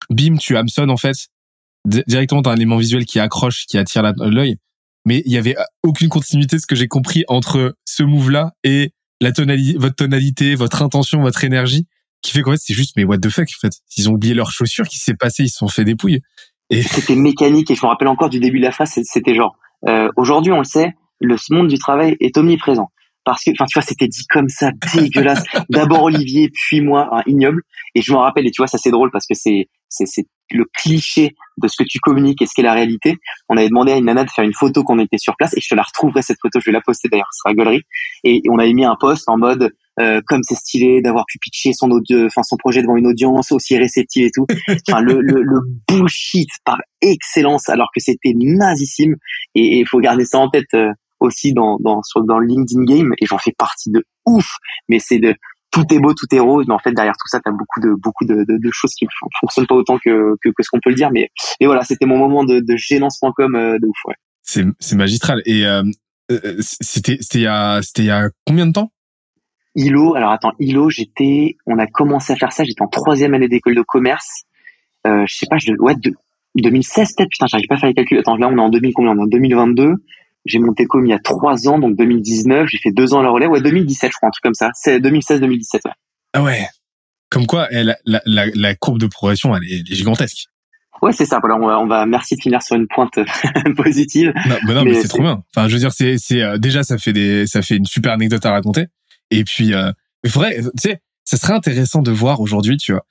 bim, tu hameçonnes en fait. Directement, t'as un élément visuel qui accroche, qui attire l'œil. Mais il y avait aucune continuité, ce que j'ai compris, entre ce move-là et la tonalité, votre tonalité, votre intention, votre énergie, qui fait qu'en fait, c'est juste, mais what the fuck, en fait. Ils ont oublié leurs chaussures, qui s'est passé, ils se sont fait des pouilles. Et... C'était mécanique, et je me rappelle encore du début de la phrase, c'était genre, euh, aujourd'hui, on le sait, le monde du travail est omniprésent parce que, enfin, tu vois, c'était dit comme ça, dégueulasse. D'abord Olivier, puis moi, ignoble. Et je me rappelle, et tu vois, ça c'est drôle parce que c'est, c'est, c'est le cliché de ce que tu communiques et ce qu'est la réalité. On avait demandé à une nana de faire une photo qu'on était sur place et je te la retrouverai cette photo, je vais la poster d'ailleurs, ce sera gaulerie. Et on avait mis un post en mode, euh, comme c'est stylé d'avoir pu pitcher son audio, enfin son projet devant une audience aussi réceptive et tout. Enfin le, le, le bullshit par excellence alors que c'était nazissime et il faut garder ça en tête. Euh, aussi dans dans sur dans le LinkedIn game et j'en fais partie de ouf. Mais c'est de tout est beau tout est rose mais en fait derrière tout ça t'as beaucoup de beaucoup de, de, de, choses qui fonctionnent pas autant que que, que ce qu'on peut le dire. Mais et voilà c'était mon moment de, de gênance.com euh, de ouf ouais. C'est c'est magistral. Et euh, euh, c'était c'était il y a c'était il y a combien de temps? ILO alors attends ILO j'étais on a commencé à faire ça j'étais en troisième année d'école de commerce. Euh, je sais pas je ouais de, 2016 peut-être putain j'arrive pas à faire les calculs. Attends là on est en 2000 combien? On est en 2022 j'ai monté comme il y a trois ans, donc 2019. J'ai fait deux ans à la relais. Ouais, 2017, je crois, un truc comme ça. C'est 2016-2017. Ouais. Ah ouais. Comme quoi, la, la, la, la, courbe de progression, elle est, gigantesque. Ouais, c'est ça. Voilà, on va, on va, merci de finir sur une pointe positive. Non, mais non, mais, c'est trop bien. Enfin, je veux dire, c'est, c'est euh, déjà ça fait des, ça fait une super anecdote à raconter. Et puis, euh, il faudrait, tu sais, ça serait intéressant de voir aujourd'hui, tu vois,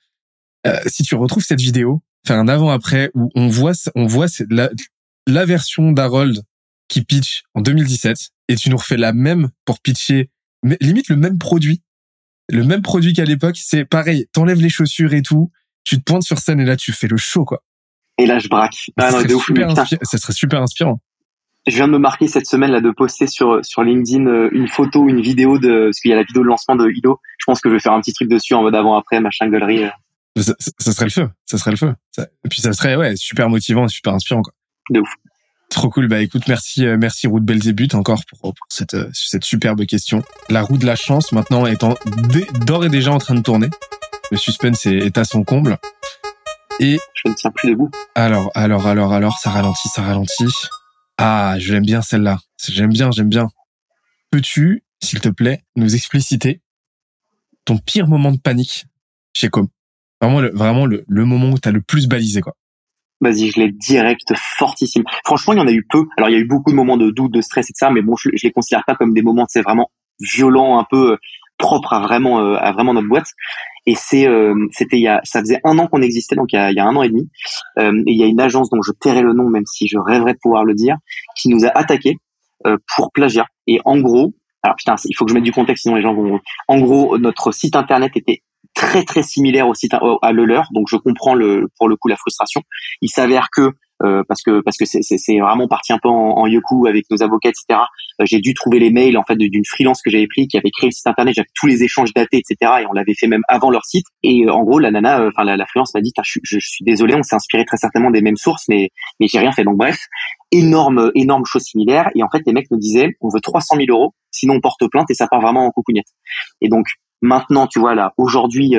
euh, si tu retrouves cette vidéo, faire un avant-après où on voit, on voit la, la version d'Harold qui pitch en 2017 et tu nous refais la même pour pitcher limite le même produit. Le même produit qu'à l'époque, c'est pareil, t'enlèves les chaussures et tout, tu te pointes sur scène et là tu fais le show quoi. Et là je braque. Ah, ça, serait super inspirant. Je viens de me marquer cette semaine là de poster sur sur LinkedIn euh, une photo, une vidéo de parce qu'il y a la vidéo de lancement de Ido. Je pense que je vais faire un petit truc dessus en mode avant après machin gueulerie. Euh. Ça, ça, serait le feu, ça serait le feu. et puis ça serait ouais super motivant, super inspirant quoi. De ouf. Trop cool. Bah écoute, merci, euh, merci Route Belzébuth encore pour, pour cette, euh, cette superbe question. La roue de la chance maintenant étant d'ores et déjà en train de tourner. Le suspense est, est à son comble. Et je ne tiens plus debout. Alors, alors, alors, alors, ça ralentit, ça ralentit. Ah, je l'aime bien celle-là. J'aime bien, j'aime bien. Peux-tu, s'il te plaît, nous expliciter ton pire moment de panique chez Com? Vraiment, le, vraiment le, le moment où tu as le plus balisé, quoi. Vas-y, je l'ai direct, fortissime. Franchement, il y en a eu peu. Alors, il y a eu beaucoup de moments de doute, de stress et de ça, mais bon, je, je les considère pas comme des moments, c'est vraiment violent, un peu propre à vraiment à vraiment notre boîte. Et c'est c'était il y a ça faisait un an qu'on existait, donc il y a, il y a un an et demi. et il y a une agence dont je tairai le nom, même si je rêverais de pouvoir le dire, qui nous a attaqué pour plagiat. Et en gros, alors putain, il faut que je mette du contexte, sinon les gens vont. En gros, notre site internet était très très similaire au site à le leur, donc je comprends le pour le coup la frustration. Il s'avère que euh, parce que parce que c'est vraiment parti un peu en, en yoku avec nos avocats etc. Euh, j'ai dû trouver les mails en fait d'une freelance que j'avais pris qui avait créé le site internet, j'avais tous les échanges datés etc. Et on l'avait fait même avant leur site. Et euh, en gros la nana, enfin la, la, freelance m'a dit je, je, suis désolé, on s'est inspiré très certainement des mêmes sources, mais mais j'ai rien fait. Donc bref, énorme énorme chose similaire. Et en fait les mecs nous disaient on veut 300 000 euros, sinon on porte plainte et ça part vraiment en coucougnette. Et donc maintenant tu vois là aujourd'hui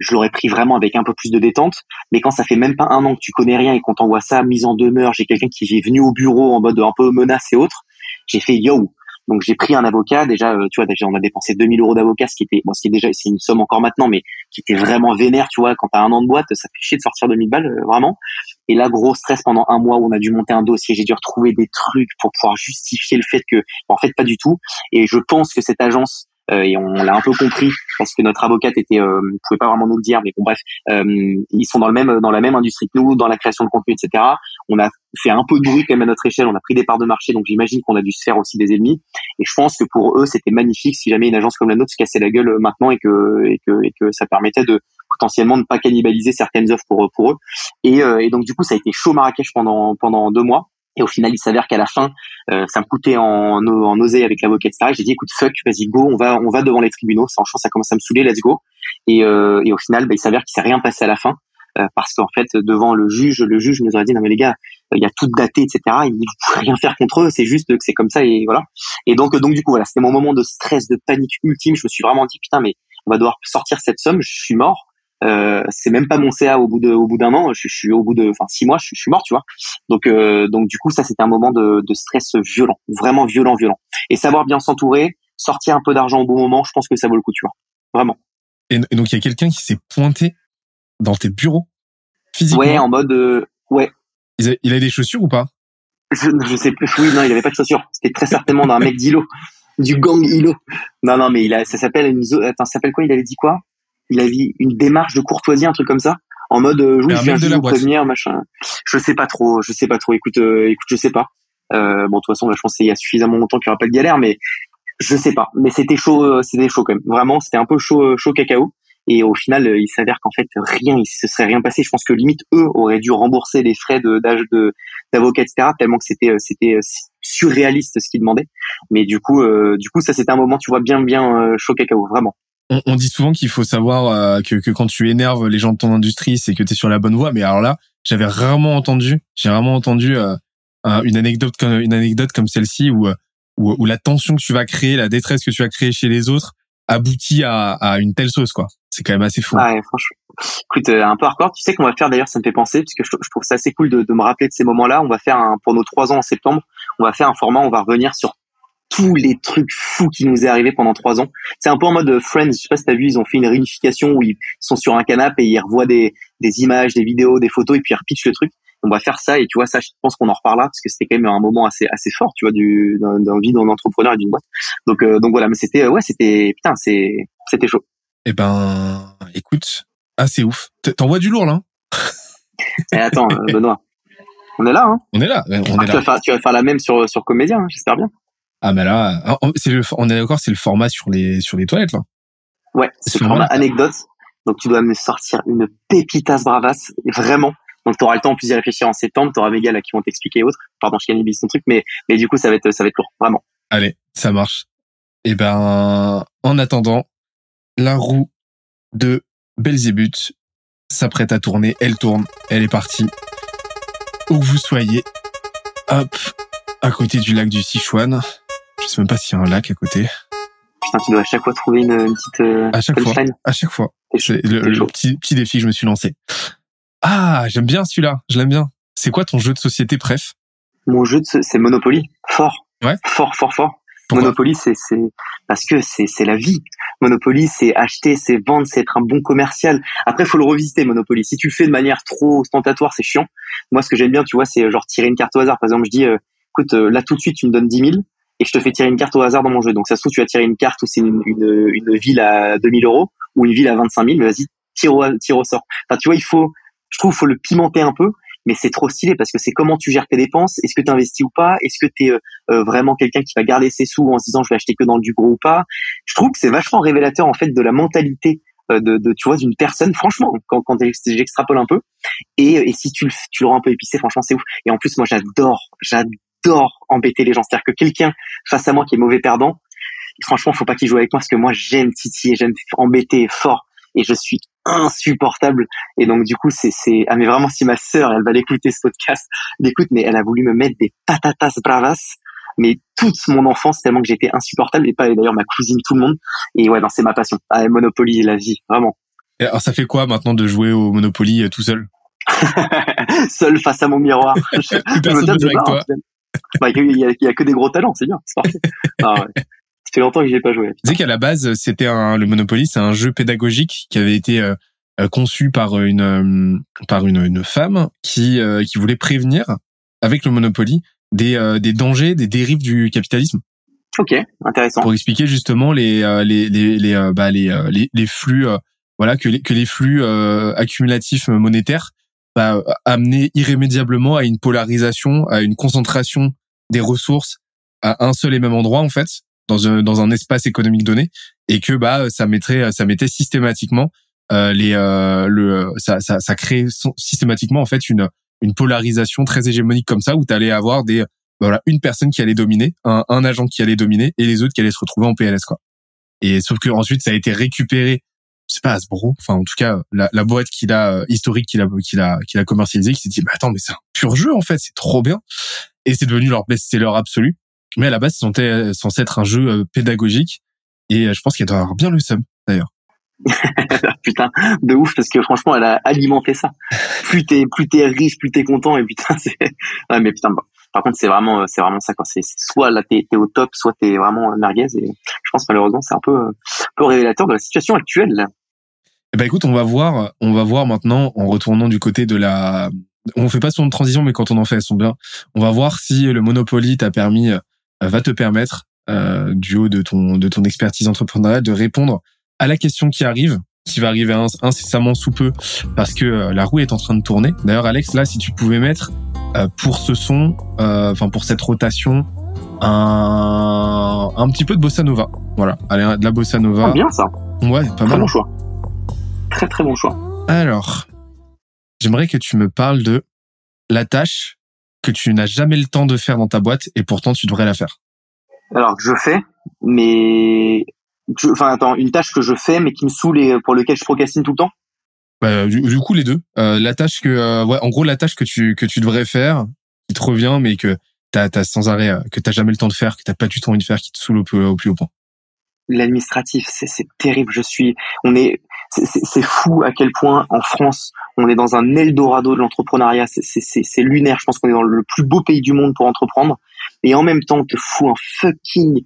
je l'aurais pris vraiment avec un peu plus de détente. Mais quand ça fait même pas un an que tu connais rien et qu'on t'envoie ça mise en demeure, j'ai quelqu'un qui est venu au bureau en mode un peu menace et autres, j'ai fait yo. Donc j'ai pris un avocat déjà, euh, tu vois, déjà on a dépensé 2000 euros d'avocat, ce qui était, bon, ce qui est déjà, c'est une somme encore maintenant, mais qui était vraiment vénère, tu vois, quand t'as un an de boîte, ça fait chier de sortir 2000 balles, euh, vraiment. Et là, gros stress pendant un mois où on a dû monter un dossier, j'ai dû retrouver des trucs pour pouvoir justifier le fait que, en fait, pas du tout. Et je pense que cette agence euh, et on, l'a un peu compris parce que notre avocate était euh, pouvait pas vraiment nous le dire mais bon bref euh, ils sont dans le même dans la même industrie que nous dans la création de contenu etc on a fait un peu de bruit quand même à notre échelle on a pris des parts de marché donc j'imagine qu'on a dû se faire aussi des ennemis. Et je pense que pour eux c'était magnifique si jamais une agence comme la nôtre se cassait la gueule maintenant et que et que et que ça permettait de potentiellement ne pas cannibaliser certaines offres pour pour eux. Et, et donc du coup ça a été chaud Marrakech pendant pendant deux mois et au final, il s'avère qu'à la fin, euh, ça me coûtait en, en osé avec l'avocat, etc. J'ai dit, écoute, fuck, vas-y, go, on va, on va devant les tribunaux. Franchement, ça commence à me saouler, let's go. Et, euh, et au final, bah, il s'avère qu'il s'est rien passé à la fin. Euh, parce qu'en fait, devant le juge, le juge nous aurait dit, non mais les gars, il y a tout daté, etc. Il ne rien faire contre eux, c'est juste que c'est comme ça et voilà. Et donc, donc du coup, voilà, c'était mon moment de stress, de panique ultime. Je me suis vraiment dit, putain, mais on va devoir sortir cette somme, je suis mort. Euh, c'est même pas mon CA au bout de au bout d'un an. Je, suis au bout de enfin six mois je, suis mort tu vois. Donc euh, donc du coup ça c'était un moment de, de stress violent vraiment violent violent. Et savoir bien s'entourer sortir un peu d'argent au bon moment je pense que ça vaut le coup tu vois. Vraiment. Et, donc il y a quelqu'un qui s'est pointé dans tes bureaux physiquement ouais en mode euh, ouais. Il a, il a des chaussures ou pas? Je, je sais plus oui non il avait pas de chaussures. C'était très certainement d'un mec d'Ilo du gang Ilo. Non non mais il a ça s'appelle une attends ça s'appelle quoi? Il avait dit quoi? Il avait une démarche de courtoisie, un truc comme ça, en mode euh, je viens juste vous prévenir, machin. Je sais pas trop, je sais pas trop. Écoute, euh, écoute, je sais pas. Euh, bon, de toute façon, je pense qu'il y a suffisamment longtemps qu'il n'y aura pas de galère, mais je sais pas. Mais c'était chaud, euh, c'était chaud quand même. Vraiment, c'était un peu chaud, chaud cacao. Et au final, il s'avère qu'en fait rien, il se serait rien passé. Je pense que limite eux auraient dû rembourser les frais de d'âge de d'avocat, etc. Tellement que c'était c'était surréaliste ce qu'ils demandaient. Mais du coup, du coup, ça c'était un moment, tu vois, bien bien chaud cacao, vraiment on, dit souvent qu'il faut savoir euh, que, que, quand tu énerves les gens de ton industrie, c'est que tu es sur la bonne voie. Mais alors là, j'avais rarement entendu, j'ai rarement entendu euh, une anecdote comme une anecdote comme celle-ci où, où, où la tension que tu vas créer, la détresse que tu vas créer chez les autres aboutit à, à une telle sauce quoi. C'est quand même assez fou. Ouais, franchement. Écoute, euh, un peu hardcore. Tu sais qu'on va faire d'ailleurs, ça me fait penser, parce que je, trouve ça assez cool de, de me rappeler de ces moments-là. On va faire un, pour nos trois ans en septembre, on va faire un format, on va revenir sur tous les trucs fous qui nous est arrivé pendant trois ans. C'est un peu en mode Friends. Je sais pas si t'as vu, ils ont fait une réunification où ils sont sur un canapé et ils revoient des, des images, des vidéos, des photos et puis ils repitchent le truc. On va faire ça et tu vois ça, je pense qu'on en reparlera parce que c'était quand même un moment assez assez fort, tu vois, du d'un vie d'un entrepreneur et d'une boîte. Donc euh, donc voilà, mais c'était ouais, c'était putain, c'est c'était chaud. Eh ben, écoute, assez ouf. T'envoies du lourd là. Hein eh, attends, euh, Benoît. On est là, hein On est là, on est là. Tu vas, faire, tu vas faire la même sur sur comédien, hein, j'espère bien. Ah mais là, c'est le, on est d'accord, c'est le format sur les sur les toilettes là. Ouais, c'est le format anecdote. Donc tu dois me sortir une pépitas bravas, vraiment. Donc tu auras le temps en plus d'y réfléchir en septembre. Tu auras mes gars là qui vont t'expliquer autre. Pardon, je cannibalise ton truc, mais mais du coup ça va être ça va être lourd, vraiment. Allez, ça marche. Et eh ben, en attendant, la roue de Belzébuth s'apprête à tourner. Elle tourne, elle est partie. Où que vous soyez, hop, à côté du lac du Sichuan. Je sais même pas s'il y a un lac à côté. Putain, tu dois à chaque fois trouver une, petite euh, à chaque fois. À chaque fois. C'est le, petit, petit défi que je me suis lancé. Ah, j'aime bien celui-là. Je l'aime bien. C'est quoi ton jeu de société, bref Mon jeu, c'est Monopoly. Fort. Ouais. Fort, fort, fort. Monopoly, c'est c'est parce que c'est c'est la vie. Monopoly, c'est acheter, c'est vendre, c'est être un bon commercial. Après, faut le revisiter Monopoly. Si tu le fais de manière trop ostentatoire, c'est chiant. Moi, ce que j'aime bien, tu vois, c'est genre tirer une carte au hasard. Par exemple, je dis, euh, écoute, euh, là tout de suite, tu me donnes 10 000 et je te fais tirer une carte au hasard dans mon jeu. Donc ça se trouve, tu vas tirer une carte où c'est une, une, une, ville à 2000 euros ou une ville à 25 000, mais vas-y, tire au, tire au sort. Enfin, tu vois, il faut, je trouve, faut le pimenter un peu mais c'est trop stylé parce que c'est comment tu gères tes dépenses, est-ce que tu investis ou pas, est-ce que tu es euh, euh, vraiment quelqu'un qui va garder ses sous en se disant je vais acheter que dans le du gros ou pas. Je trouve que c'est vachement révélateur en fait de la mentalité euh, de, de, tu vois d'une personne franchement quand, quand j'extrapole un peu et, et si tu, tu le rends un peu épicé franchement c'est ouf et en plus moi j'adore j'adore embêter les gens c'est-à-dire que quelqu'un face à moi qui est mauvais perdant franchement faut pas qu'il joue avec moi parce que moi j'aime titiller j'aime embêter fort et je suis insupportable. Et donc du coup, c'est c'est ah mais vraiment si ma sœur, elle va l'écouter ce podcast, l'écoute, mais elle a voulu me mettre des patatas bravas, mais toute mon enfance tellement que j'étais insupportable et pas d'ailleurs ma cousine, tout le monde. Et ouais, non, c'est ma passion. Ah, Monopoly, la vie, vraiment. Et alors ça fait quoi maintenant de jouer au Monopoly euh, tout seul? Seul face à mon miroir. Personne ne joue avec toi. Bah, il y, a, y, a que des gros talents, c'est bien, c'est parfait. Ah, ouais. Ça fait longtemps que j'ai pas joué. Tu sais qu'à la base, c'était un, le Monopoly, c'est un jeu pédagogique qui avait été euh, euh, conçu par une euh, par une, une femme qui qui voulait prévenir avec le Monopoly des des dangers, des dérives du capitalisme. Ok, intéressant. Pour expliquer justement les les les les bah, les, les, les flux voilà que les que les flux accumulatifs monétaires bah, amenaient irrémédiablement à une polarisation, à une concentration des ressources à un seul et même endroit en fait dans un dans un espace économique donné et que bah ça mettrait ça mettait systématiquement euh, les euh, le ça, ça ça crée systématiquement en fait une une polarisation très hégémonique comme ça où tu allais avoir des voilà une personne qui allait dominer un, un agent qui allait dominer et les autres qui allaient se retrouver en PLS quoi. Et sauf que ensuite ça a été récupéré c'est pas Hasbro enfin en tout cas la, la boîte qu'il a euh, historique qu'il a qu'il a qu'il a commercialisé qui s'est dit bah attends mais c'est un pur jeu en fait c'est trop bien et c'est devenu leur best-seller absolu mais à la base, c'est censé être un jeu euh, pédagogique. Et euh, je pense qu'il doit avoir bien le seum, d'ailleurs. putain, de ouf, parce que franchement, elle a alimenté ça. Plus t'es, plus t'es riche, plus t'es content, et putain, c'est, ouais, mais putain, par contre, c'est vraiment, c'est vraiment ça, quand c'est, soit là, t'es, au top, soit t'es vraiment merguez, et je pense, malheureusement, c'est un peu, un peu révélateur de la situation actuelle. Eh ben, écoute, on va voir, on va voir maintenant, en retournant du côté de la, on fait pas son transition, mais quand on en fait, elles sont bien. On va voir si le Monopoly t'a permis va te permettre, euh, du haut de ton, de ton expertise entrepreneuriale, de répondre à la question qui arrive, qui va arriver incessamment sous peu, parce que euh, la roue est en train de tourner. D'ailleurs, Alex, là, si tu pouvais mettre euh, pour ce son, euh, enfin pour cette rotation, un, un petit peu de bossa nova. Voilà, allez, de la bossa nova. Ah, bien ça. Ouais, pas très mal. bon choix. Très très bon choix. Alors, j'aimerais que tu me parles de la tâche que tu n'as jamais le temps de faire dans ta boîte et pourtant tu devrais la faire Alors je fais, mais enfin attends, une tâche que je fais mais qui me saoule et pour lequel je procrastine tout le temps? Bah, du, coup les deux. Euh, la tâche que, euh, ouais, en gros la tâche que tu que tu devrais faire, qui te revient mais que t'as as sans arrêt, euh, que t'as jamais le temps de faire, que t'as pas du tout envie de faire, qui te saoule au plus, au plus haut point. L'administratif, c'est terrible. Je suis, on est, c'est fou à quel point en France on est dans un Eldorado de l'entrepreneuriat. C'est lunaire. Je pense qu'on est dans le plus beau pays du monde pour entreprendre. Et en même temps, on te fout un fucking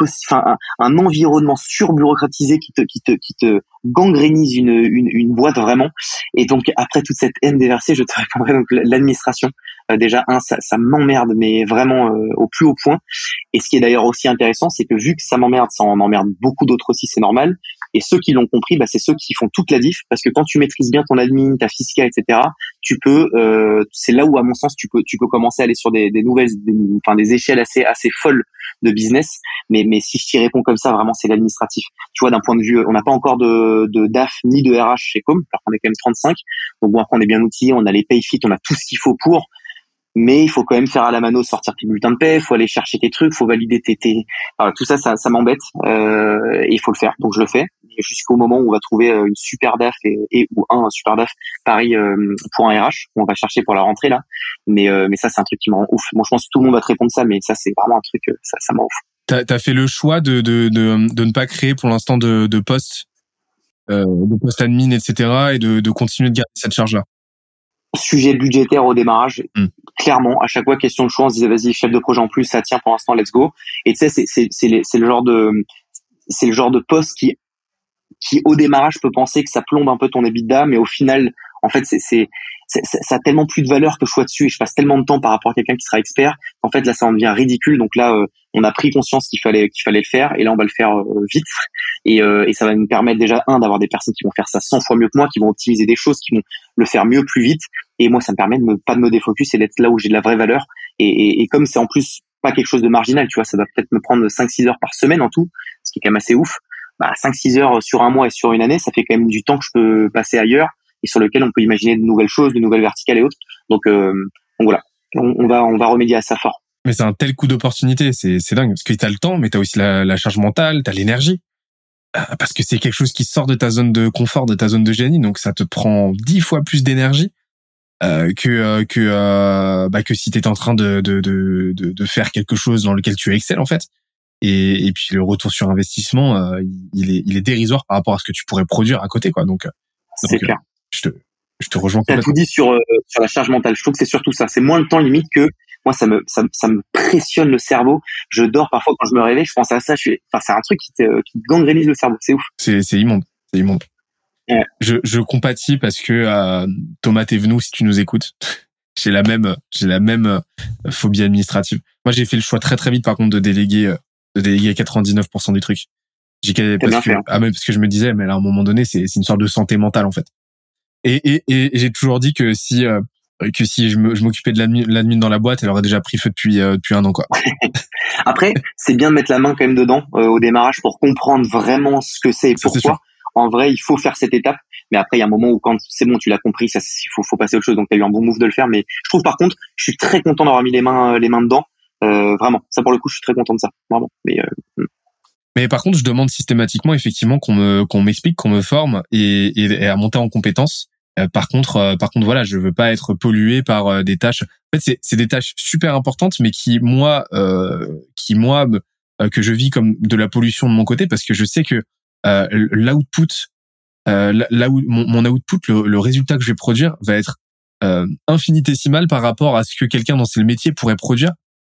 enfin, un, environnement surbureaucratisé qui te, qui te, qui te gangrénise une, une, une boîte vraiment. Et donc, après toute cette haine déversée, je te répondrai donc l'administration. Euh, déjà, un, ça, ça m'emmerde, mais vraiment euh, au plus haut point. Et ce qui est d'ailleurs aussi intéressant, c'est que vu que ça m'emmerde, ça en emmerde beaucoup d'autres aussi, c'est normal. Et ceux qui l'ont compris, bah, c'est ceux qui font toute la diff, parce que quand tu maîtrises bien ton admin, ta fiscale, etc., tu peux, euh, c'est là où à mon sens tu peux, tu peux commencer à aller sur des, des nouvelles, enfin des échelles assez, assez folles de business. Mais, mais si je t'y réponds comme ça, vraiment, c'est l'administratif. Tu vois, d'un point de vue, on n'a pas encore de, de DAF ni de RH chez Com, alors qu'on est quand même 35. Donc bon, après, on est bien outillé, on a les payfit, on a tout ce qu'il faut pour mais il faut quand même faire à la mano sortir tes bulletins de paie, il faut aller chercher tes trucs, faut valider tes, tes... tout ça, ça, ça m'embête euh, et il faut le faire, donc je le fais jusqu'au moment où on va trouver euh, une super DAF et, ou un super DAF pareil euh, pour un RH on va chercher pour la rentrée là, mais euh, mais ça c'est un truc qui me rend ouf. Moi je pense que tout le monde va te répondre ça, mais ça c'est vraiment un truc ça, ça me rend ouf. T'as as fait le choix de de de, ne pas créer pour l'instant de de poste euh, de poste admin etc et de de continuer de garder cette charge là. Sujet budgétaire au démarrage. Mm. Clairement, à chaque fois, question de choix, on se disait, vas-y, chef de projet en plus, ça tient pour l'instant, let's go. Et tu sais, c'est, c'est, c'est, c'est le genre de, c'est le genre de poste qui, qui au démarrage peut penser que ça plombe un peu ton EBITDA, mais au final, en fait, c'est, ça a tellement plus de valeur que je sois dessus et je passe tellement de temps par rapport à quelqu'un qui sera expert. En fait, là, ça en devient ridicule. Donc là, euh, on a pris conscience qu'il fallait qu'il fallait le faire et là, on va le faire euh, vite. Et, euh, et ça va nous permettre déjà un d'avoir des personnes qui vont faire ça 100 fois mieux que moi, qui vont optimiser des choses, qui vont le faire mieux, plus vite. Et moi, ça me permet de me, pas de me défocus et d'être là où j'ai de la vraie valeur. Et, et, et comme c'est en plus pas quelque chose de marginal, tu vois, ça va peut-être me prendre 5-6 heures par semaine en tout, ce qui est quand même assez ouf. Bah, 5-6 heures sur un mois et sur une année, ça fait quand même du temps que je peux passer ailleurs et sur lequel on peut imaginer de nouvelles choses, de nouvelles verticales et autres. Donc, euh, donc voilà, on, on, va on va remédier à ça fort. Mais c'est un tel coup d'opportunité, c'est c'est dingue parce que t'as le temps, mais t'as aussi la, la charge mentale, t'as l'énergie. Euh, parce que c'est quelque chose qui sort de ta zone de confort, de ta zone de génie, donc ça te prend dix fois plus d'énergie euh, que euh, que euh, bah, que si t'étais en train de, de de de faire quelque chose dans lequel tu excelles en fait. Et, et puis le retour sur investissement, euh, il est il est dérisoire par rapport à ce que tu pourrais produire à côté quoi. Donc c'est clair je te, je te rejoins complètement. tout dit sur, euh, sur la charge mentale. Je trouve que c'est surtout ça. C'est moins le temps limite que moi, ça me, ça, ça, me pressionne le cerveau. Je dors parfois quand je me réveille, je pense à ça. Je suis, enfin, c'est un truc qui te, qui te gangrénise le cerveau. C'est ouf. C'est, c'est immonde. C'est immonde. Ouais. Je, je compatis parce que euh, Thomas Thévenoud, si tu nous écoutes, j'ai la même, j'ai la même euh, phobie administrative. Moi, j'ai fait le choix très très vite, par contre, de déléguer, euh, de déléguer 99% du truc. J'ai parce que, ah, même parce que je me disais, mais là, à un moment donné, c'est, c'est une sorte de santé mentale en fait. Et, et, et j'ai toujours dit que si euh, que si je m'occupais de l'admin dans la boîte, elle aurait déjà pris feu depuis euh, depuis un an quoi. Après, c'est bien de mettre la main quand même dedans euh, au démarrage pour comprendre vraiment ce que c'est et pourquoi. En vrai, il faut faire cette étape, mais après il y a un moment où quand c'est bon, tu l'as compris, ça il faut faut passer à autre chose. Donc tu as eu un bon move de le faire, mais je trouve par contre, je suis très content d'avoir mis les mains les mains dedans. vraiment, ça pour le coup, je suis très content de ça, vraiment. Mais hmm. mais par contre, je demande systématiquement effectivement qu'on me qu'on m'explique, qu'on me forme et, et, à monter en compétences euh, par contre, euh, par contre, voilà, je veux pas être pollué par euh, des tâches. En fait, c'est des tâches super importantes, mais qui moi, qui moi, que je vis comme de la pollution de mon côté, parce que je sais que l'output, là où mon, output, le, résultat que je vais produire, va être infinitésimal par rapport à ce que quelqu'un dans ce métier pourrait produire,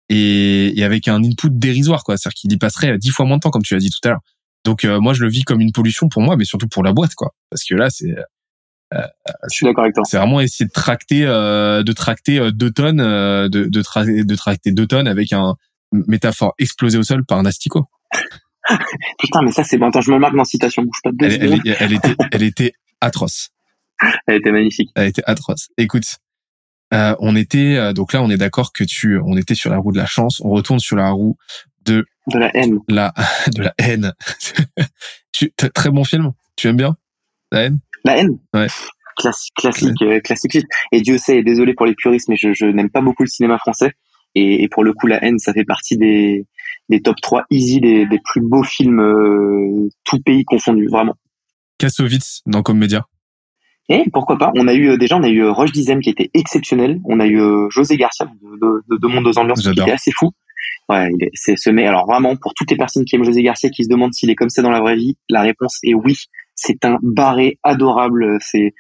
et, et avec un input dérisoire, quoi. C'est-à-dire qu'il y passerait dix fois moins de temps, comme tu l'as dit tout à l'heure. Donc moi, je le vis comme une pollution pour moi, mais surtout pour la boîte, quoi. Parce que là, c'est euh, je suis d'accord avec toi. C'est vraiment essayer de tracter, euh, de tracter euh, deux tonnes, de, de, de tracter deux tonnes avec un métaphore explosé au sol par un asticot. Putain, mais ça c'est bon. Attends, je me marque dans citation. Bouge pas de elle, elle, elle, était, elle était atroce. Elle était magnifique. Elle était atroce. Écoute, euh, on était donc là, on est d'accord que tu, on était sur la roue de la chance. On retourne sur la roue de de la haine. La de la haine. tu, très bon film. Tu aimes bien? La haine? La haine? Ouais. Classique, classique, euh, classique. Et Dieu sait, désolé pour les puristes, mais je, je n'aime pas beaucoup le cinéma français. Et, et, pour le coup, La haine, ça fait partie des, des top 3 easy, des, des plus beaux films, euh, tout pays confondu, vraiment. Kassovitz dans Comédia. Et pourquoi pas? On a eu euh, déjà, on a eu euh, Roche Dizem qui était exceptionnel. On a eu José Garcia de, de, de Deux Mondes Deux Ambiances qui était assez fou. Ouais, c'est ce mec. Alors vraiment, pour toutes les personnes qui aiment José Garcia, qui se demandent s'il est comme ça dans la vraie vie, la réponse est oui. C'est un barré adorable. C'est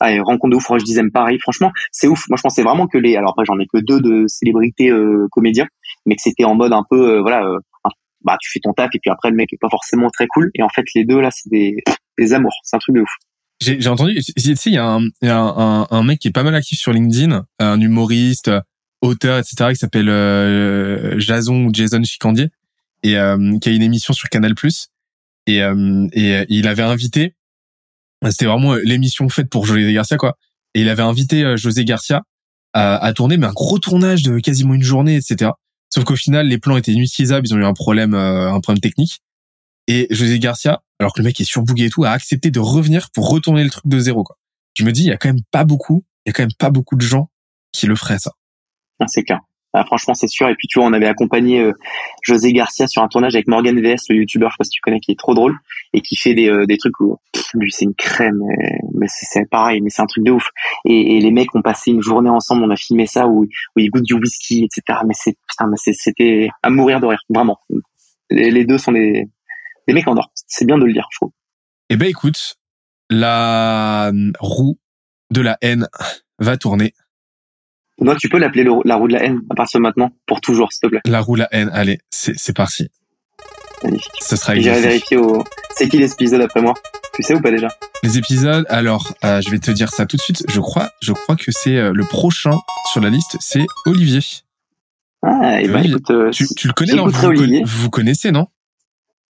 Allez, rencontre de ouf, je disais pareil. Franchement, c'est ouf. Moi, je pensais vraiment que les. Alors après, j'en ai que deux de célébrités euh, comédiens, mais que c'était en mode un peu, euh, voilà, euh, bah tu fais ton taf et puis après le mec est pas forcément très cool. Et en fait, les deux là, c'est des, des amours. C'est un truc de ouf. J'ai entendu. Tu sais, il y a, un, y a un, un, mec qui est pas mal actif sur LinkedIn, un humoriste, auteur, etc., qui s'appelle Jason ou Jason Chicandier et qui a une émission sur Canal+. Et, et il avait invité c'était vraiment euh, l'émission faite pour José Garcia, quoi. Et il avait invité euh, José Garcia à, tourner, mais un gros tournage de quasiment une journée, etc. Sauf qu'au final, les plans étaient inutilisables, ils ont eu un problème, euh, un problème technique. Et José Garcia, alors que le mec est surbooké et tout, a accepté de revenir pour retourner le truc de zéro, quoi. Je me dis, il y a quand même pas beaucoup, il y a quand même pas beaucoup de gens qui le feraient, ça. Ah, c'est clair. Ah, franchement, c'est sûr. Et puis, tu vois, on avait accompagné euh, José Garcia sur un tournage avec Morgan VS, le youtubeur, je sais pas si tu connais, qui est trop drôle et qui fait des, euh, des trucs où lui, c'est une crème, mais, c'est pareil, mais c'est un truc de ouf. Et, les mecs ont passé une journée ensemble, on a filmé ça où, où ils goûtent du whisky, etc. Mais c'est, mais c'était à mourir de rire, vraiment. Les, deux sont des, des mecs en or. C'est bien de le dire, je trouve. Eh ben, écoute, la roue de la haine va tourner. Moi, tu peux l'appeler la roue de la haine à partir de maintenant, pour toujours, s'il te plaît. La roue de la haine, allez, c'est parti. Magnifique. Ce sera J'irai vérifier au... C'est qui l'épisode après moi Tu sais ou pas déjà? Les épisodes, alors, euh, je vais te dire ça tout de suite. Je crois, je crois que c'est euh, le prochain sur la liste, c'est Olivier. Ah, et ben écoute, euh, tu, tu, le connais, non? vous, Olivier. vous connaissez, non?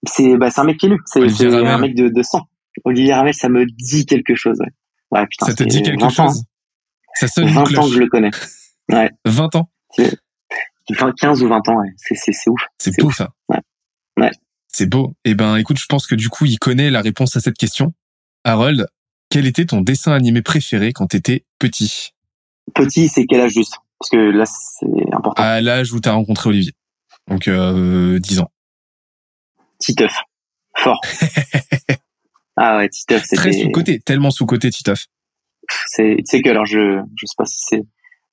C'est bah, un mec qui est. C'est un mec de, de sang. Olivier Ramel, ça me dit quelque chose. Ouais, ouais putain, ça te dit quelque chose? Ça sonne 20 ans que je le connais. Ouais. 20 ans 15 ou 20 ans, ouais. C'est ouf. C'est beau, ça. Ouais. ouais. C'est beau. Eh ben, écoute, je pense que du coup, il connaît la réponse à cette question. Harold, quel était ton dessin animé préféré quand t'étais petit? Petit, c'est quel âge juste? Parce que là, c'est important. À l'âge où t'as rencontré Olivier. Donc, euh, 10 ans. Titeuf. Fort. ah ouais, Titeuf, c'était... Très sous-côté, tellement sous-côté, Titeuf. C'est, tu sais que, alors, je, je sais pas si c'est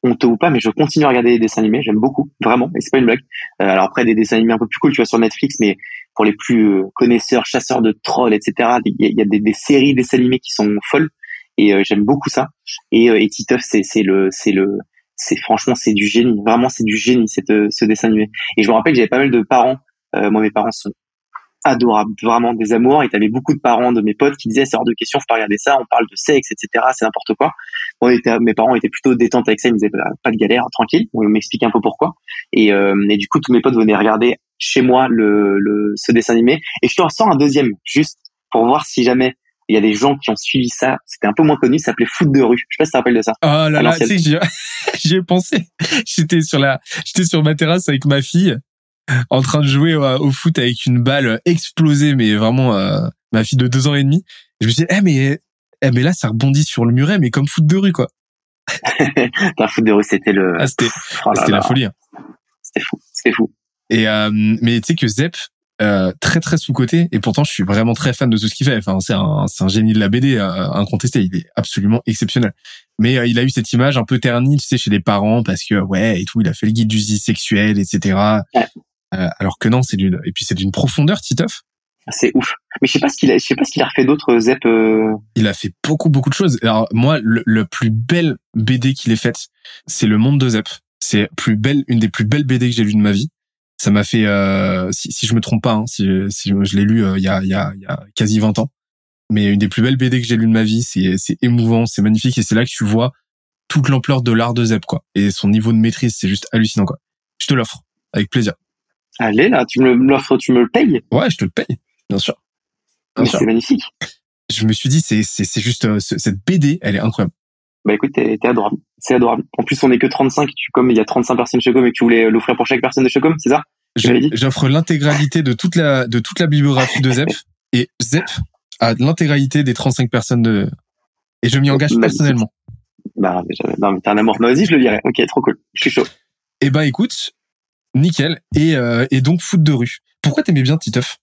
honteux ou pas, mais je continue à regarder des dessins animés, j'aime beaucoup, vraiment, et c'est pas une blague. Euh, alors après, des dessins animés un peu plus cool, tu vois, sur Netflix, mais pour les plus euh, connaisseurs, chasseurs de trolls, etc., il y a, des, des, séries de dessins animés qui sont folles, et euh, j'aime beaucoup ça. Et, euh, et Titeuf, c'est, c'est le, c'est le, c'est franchement, c'est du génie, vraiment, c'est du génie, cette, ce dessin animé. Et je me rappelle que j'avais pas mal de parents, moi, mes parents sont adorable, vraiment des amours. Et t'avais beaucoup de parents de mes potes qui disaient c'est hors de question, faut pas regarder ça, on parle de sexe, etc. C'est n'importe quoi. Bon, mes parents étaient plutôt détente avec ça, ils me disaient bah, pas de galère, tranquille. On m'explique un peu pourquoi. Et, euh, et du coup, tous mes potes venaient regarder chez moi le, le ce dessin animé. Et je te ressens un deuxième, juste pour voir si jamais il y a des gens qui ont suivi ça. C'était un peu moins connu, ça s'appelait foot de rue. Je sais pas si tu te rappelles de ça. Oh là là, tu sais j'y ai pensé. J'étais sur la, j'étais sur ma terrasse avec ma fille en train de jouer au foot avec une balle explosée, mais vraiment euh, ma fille de deux ans et demi. je me suis dit, eh mais, eh mais là ça rebondit sur le muret, mais comme foot de rue quoi. Un foot de rue, c'était le. Ah, c'était, oh la folie. Hein. C'était fou, c'était fou. Et euh, mais tu sais que Zep, euh, très très sous côté et pourtant je suis vraiment très fan de tout ce qu'il fait. Enfin c'est un un génie de la BD euh, incontesté. Il est absolument exceptionnel. Mais euh, il a eu cette image un peu ternie, tu sais, chez les parents parce que ouais et tout, il a fait le guide du sexuel, etc. Ouais. Euh, alors que non, c'est d'une et puis c'est d'une profondeur, Titeuf. C'est ouf. Mais je sais pas ce qu'il a, je sais pas ce qu'il a refait d'autres Zep. Euh... Il a fait beaucoup beaucoup de choses. Alors moi, le, plus belle BD qu'il ait faite, c'est Le Monde de Zep. C'est plus belle, une des plus belles BD que j'ai lues de ma vie. Ça m'a fait, euh, si, si je me trompe pas, hein, si, si je l'ai lu euh, il y, a, y, a, y a quasi 20 ans, mais une des plus belles BD que j'ai lues de ma vie, c'est, c'est émouvant, c'est magnifique et c'est là que tu vois toute l'ampleur de l'art de Zep quoi. Et son niveau de maîtrise, c'est juste hallucinant quoi. Je te l'offre avec plaisir. Allez là, tu me l'offres, tu me le payes Ouais, je te le paye, bien sûr. C'est magnifique. Je me suis dit, c'est c'est juste euh, cette BD, elle est incroyable. Bah écoute, t'es adorable, c'est adorable. En plus, on est que 35. Tu comme il y a 35 personnes chez Com et que tu voulais l'offrir pour chaque personne de chez Com, c'est ça? J'offre l'intégralité de toute la de toute la bibliographie de Zep et Zep a l'intégralité des 35 personnes de et je m'y engage bah, personnellement. Bah non mais t'es un amour. Vas-y, je le dirai. Ok, trop cool. Je suis chaud. Eh ben écoute, Nickel. Et, euh, et donc foot de rue. Pourquoi t'aimais bien Titeuf?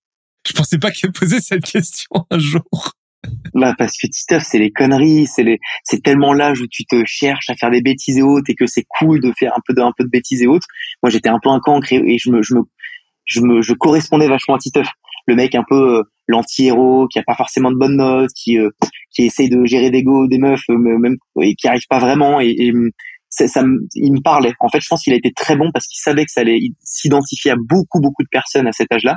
Je pensais pas qu'elle posait cette question un jour. Bah parce que Titeuf c'est les conneries, c'est les c'est tellement l'âge où tu te cherches à faire des bêtises et autres et que c'est cool de faire un peu de un peu de bêtises et autres. Moi j'étais un peu un cancre et je me je me je me je correspondais vachement à Titeuf. Le mec un peu euh, l'anti-héros qui a pas forcément de bonnes notes, qui euh, qui essaye de gérer des go des meufs même et qui arrive pas vraiment et ça, il me parlait. En fait, je pense qu'il a été très bon parce qu'il savait que ça allait s'identifier à beaucoup, beaucoup de personnes à cet âge-là.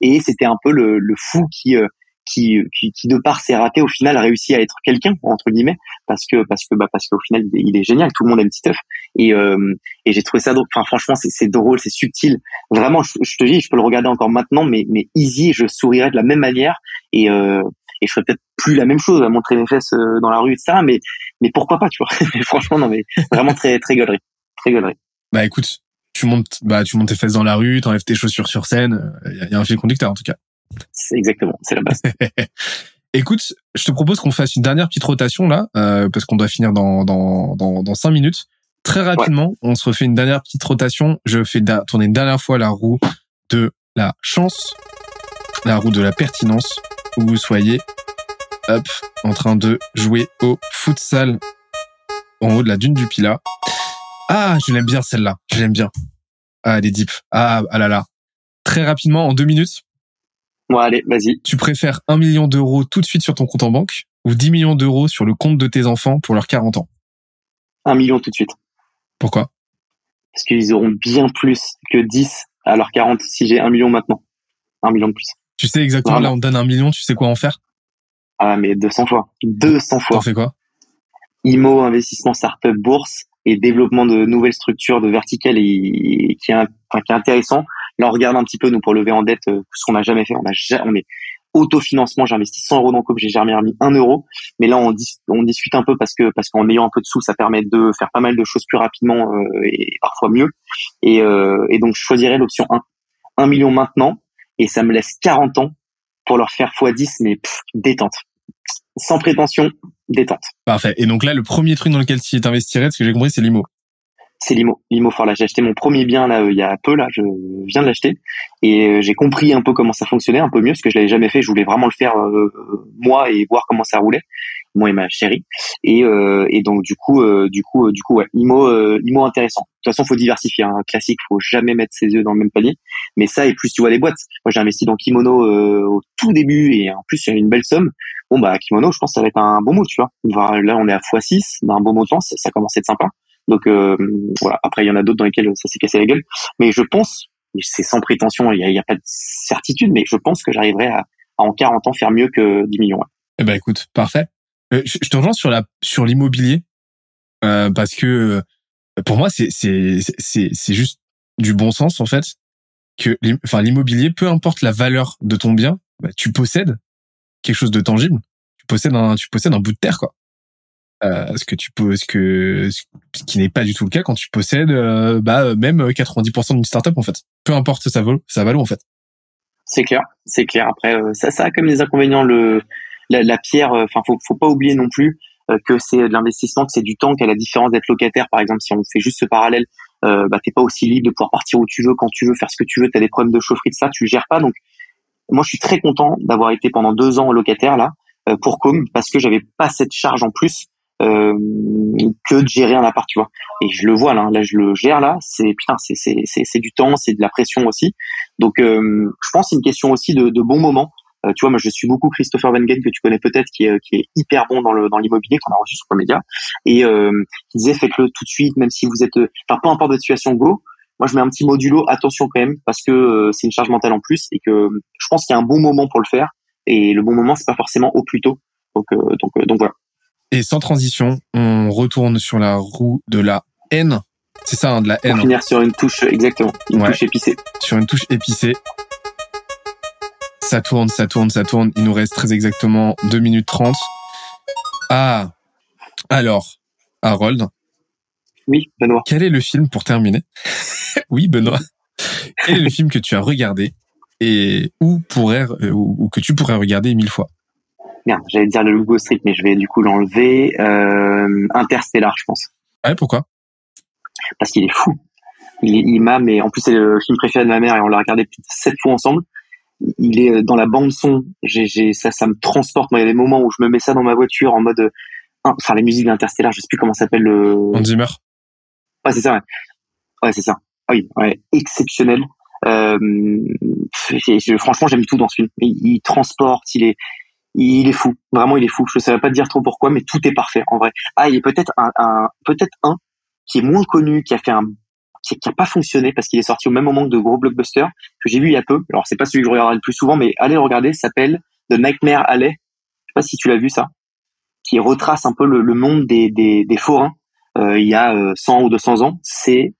Et c'était un peu le, le fou qui, euh, qui, qui, qui, de par ses ratés, au final, a réussi à être quelqu'un entre guillemets, parce que, parce que, bah, parce qu'au final, il est, génial. Tout le monde aime Titeuf. Et, euh, et j'ai trouvé ça drôle. Enfin, franchement, c'est drôle, c'est subtil. Vraiment, je, te dis, je peux le regarder encore maintenant, mais, mais easy, je sourirais de la même manière. Et, euh, et je ferais peut-être plus la même chose à montrer mes fesses euh, dans la rue etc mais mais pourquoi pas tu vois. Franchement non mais vraiment très très gaulerie. Très gaulerie. Bah écoute tu montes bah tu montes tes fesses dans la rue t'enlèves tes chaussures sur scène il euh, y, a un fil conducteur en tout cas. C'est exactement c'est la base. Écoute je te propose qu'on fasse une dernière petite rotation là euh, parce qu'on doit finir dans dans dans dans cinq minutes. Très rapidement on se refait une dernière petite rotation. Je fais tourner une dernière fois la roue de la chance la roue de la pertinence où vous soyez, hop, en train de jouer au futsal en haut de la dune du Pila. Ah, je l'aime bien celle-là, je l'aime bien. Ah, les dips. Ah, ah là là. Très rapidement, en deux minutes. Bon, allez, vas-y. Tu préfères un million d'euros tout de suite sur ton compte en banque ou 10 millions d'euros sur le compte de tes enfants pour leurs 40 ans? Un million tout de suite. Pourquoi? Parce qu'ils auront bien plus que 10 à leur 40 si j'ai un million maintenant. Un million de plus. Tu sais exactement, là, on te donne un million, tu sais quoi en faire? Ah, mais 200 fois. 200 fois. T'en fais quoi? IMO, investissement startup, bourse et développement de nouvelles structures de verticales et, qui, est, enfin, qui est intéressant. Là, on regarde un petit peu, nous, pour lever en dette, euh, ce qu'on n'a jamais fait. On, a, on est autofinancement, j'ai investi 100 euros dans Coop, j'ai jamais remis 1 euro. Mais là, on, on discute un peu parce que parce qu'en ayant un peu de sous, ça permet de faire pas mal de choses plus rapidement euh, et parfois mieux. Et, euh, et donc, je choisirais l'option 1. 1 million maintenant, et ça me laisse 40 ans pour leur faire x10, mais détente. Sans prétention, détente. Parfait. Et donc là, le premier truc dans lequel tu t'investirais, ce que j'ai compris, c'est l'IMO c'est l'IMO. L'IMO fort là. J'ai acheté mon premier bien là euh, il y a peu là. Je viens de l'acheter et euh, j'ai compris un peu comment ça fonctionnait, un peu mieux parce que je l'avais jamais fait. Je voulais vraiment le faire euh, moi et voir comment ça roulait, moi et ma chérie. Et, et donc du coup, du coup, du coup, ouais, IMO, IMO intéressant. De toute façon, faut diversifier. Un hein. classique, faut jamais mettre ses œufs dans le même panier. Mais ça et plus tu vois les boîtes. Moi, j'ai investi dans Kimono au tout début et en plus il y a une belle somme. Bon bah Kimono, je pense que ça va être un bon mot, tu vois. Là, on est à x6, d'un bon montant, ça, ça commence à être sympa. Donc euh, voilà. Après, il y en a d'autres dans lesquels ça s'est cassé la gueule. Mais je pense, c'est sans prétention, il n'y a, pas de certitude, mais je pense que j'arriverai à, en 40 ans faire mieux que 10 millions. Eh ben écoute, parfait. Euh, je, te rejoins sur la sur l'immobilier euh, parce que pour moi c'est c'est c'est c'est juste du bon sens en fait que enfin l'immobilier peu importe la valeur de ton bien bah, tu possèdes quelque chose de tangible tu possèdes un tu possèdes un bout de terre quoi euh, ce que tu peux, ce que ce qui n'est pas du tout le cas quand tu possèdes euh, bah même 90% d'une startup en fait. Peu importe ça vaut, ça vaut en fait. C'est clair, c'est clair. Après euh, ça, ça a comme des inconvénients le la, pierre. Enfin faut faut pas oublier non plus que c'est de l'investissement, que c'est du temps, qu'à la différence d'être locataire par exemple. Si on fait juste ce parallèle, euh, bah t'es pas aussi libre de pouvoir partir où tu veux, quand tu veux, faire ce que tu veux. T'as des problèmes de chaufferie de ça, tu gères pas. Donc moi je suis très content d'avoir été pendant deux ans locataire là pour Com parce que j'avais pas cette charge en plus euh, que de gérer un appart, tu vois. Et je le vois là, là je le gère là, c'est putain, c'est c'est c'est c'est du temps, c'est de la pression aussi. Donc euh, je pense c'est une question aussi de, de bon moment. Euh, tu vois, moi je suis beaucoup Christopher Van Gain que tu connais peut-être, qui est qui est hyper bon dans le dans l'immobilier qu'on a reçu sur le média et euh, qui disait faites-le tout de suite, même si vous êtes, enfin peu importe votre situation, go. Moi je mets un petit modulo, attention quand même, parce que c'est une charge mentale en plus et que je pense qu'il y a un bon moment pour le faire. Et le bon moment c'est pas forcément au plus tôt. Donc donc donc voilà. Et sans transition, on retourne sur la roue de la haine. C'est ça, hein, de la haine. Pour finir sur une touche, exactement, une touche épicée. Sur une touche épicée. Ça tourne, ça tourne, ça tourne. Il nous reste très exactement 2 minutes 30. Ah, alors, Harold. Oui, Benoît. Quel est le film, pour terminer Oui, Benoît. Quel est le film que tu as regardé et où pourrait, euh, ou que tu pourrais regarder mille fois? Merde, j'allais dire le Lugo Street, mais je vais du coup l'enlever. Euh, Interstellar, je pense. Ouais, pourquoi? Parce qu'il est fou. Il, il m'a, mais en plus c'est le film préféré de ma mère et on l'a regardé peut-être sept fois ensemble. Il est dans la bande son. J'ai, ça, ça me transporte. Moi, il y a des moments où je me mets ça dans ma voiture en mode, enfin les musiques d'Interstellar, je sais plus comment s'appelle le. Hans Zimmer. Ouais, c'est ça. Ouais, ouais c'est ça. Ah oui, ouais, exceptionnel. Euh, franchement, j'aime tout dans ce film. Il, il transporte, il est, il est fou. Vraiment, il est fou. Je ne savais pas te dire trop pourquoi, mais tout est parfait en vrai. Ah, il y a peut-être un, peut-être un qui est moins connu, qui a fait un, qui, a pas fonctionné parce qu'il est sorti au même moment que de gros blockbusters que j'ai vu il y a peu. Alors c'est pas celui que je regarde le plus souvent, mais allez le regarder. S'appelle The Nightmare Alley. Je sais pas si tu l'as vu ça, qui retrace un peu le, monde des, des, des forains euh, il y a 100 euh, ou 200 ans. C'est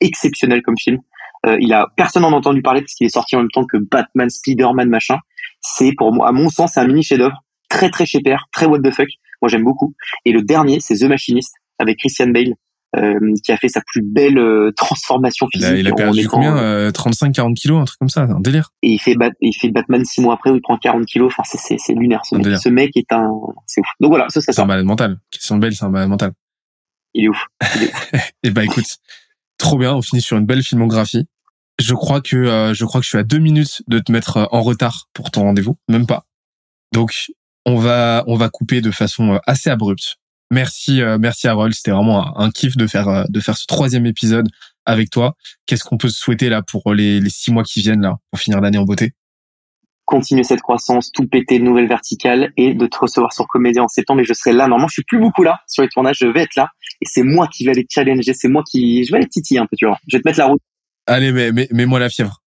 exceptionnel comme film. Euh, il a personne en a entendu parler parce qu'il est sorti en même temps que Batman, Spider-Man, machin c'est pour moi, à mon sens, c'est un mini chef-d'œuvre, très très chez père, très what the fuck. Moi, j'aime beaucoup. Et le dernier, c'est The Machinist avec Christian Bale. Euh, qui a fait sa plus belle euh, transformation physique. Il a, perdu combien 35-40 euh, kilos, un truc comme ça, un délire. Et il fait, il fait Batman six mois après où il prend 40 kilos. Enfin, c'est, c'est, lunaire. Ce mec. ce mec. est un, c'est ouf. Donc voilà, ça. C'est un malade mental. Christian Bale, c'est un malade mental. Il est ouf. et eh bah ben, écoute, trop bien. On finit sur une belle filmographie. Je crois que euh, je crois que je suis à deux minutes de te mettre euh, en retard pour ton rendez-vous, même pas. Donc on va on va couper de façon euh, assez abrupte. Merci merci Harold, c'était vraiment un, kiff de faire de faire ce troisième épisode avec toi. Qu'est-ce qu'on peut se souhaiter là pour les, les six mois qui viennent là pour finir l'année en beauté? Continuer cette croissance, tout péter de nouvelles verticales et de te recevoir sur Comédia en septembre. Et je serai là. Normalement, je suis plus beaucoup là sur les tournages. Je vais être là et c'est moi qui vais aller challenger. C'est moi qui, je vais aller titiller un peu, tu vois. Je vais te mettre la route. Allez, mais, mais, mets-moi la fièvre.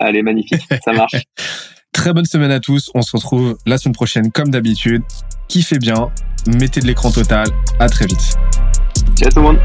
Allez, magnifique. Ça marche. Très bonne semaine à tous. On se retrouve la semaine prochaine comme d'habitude. Kiffez bien. Mettez de l'écran total. À très vite. Ciao tout le monde.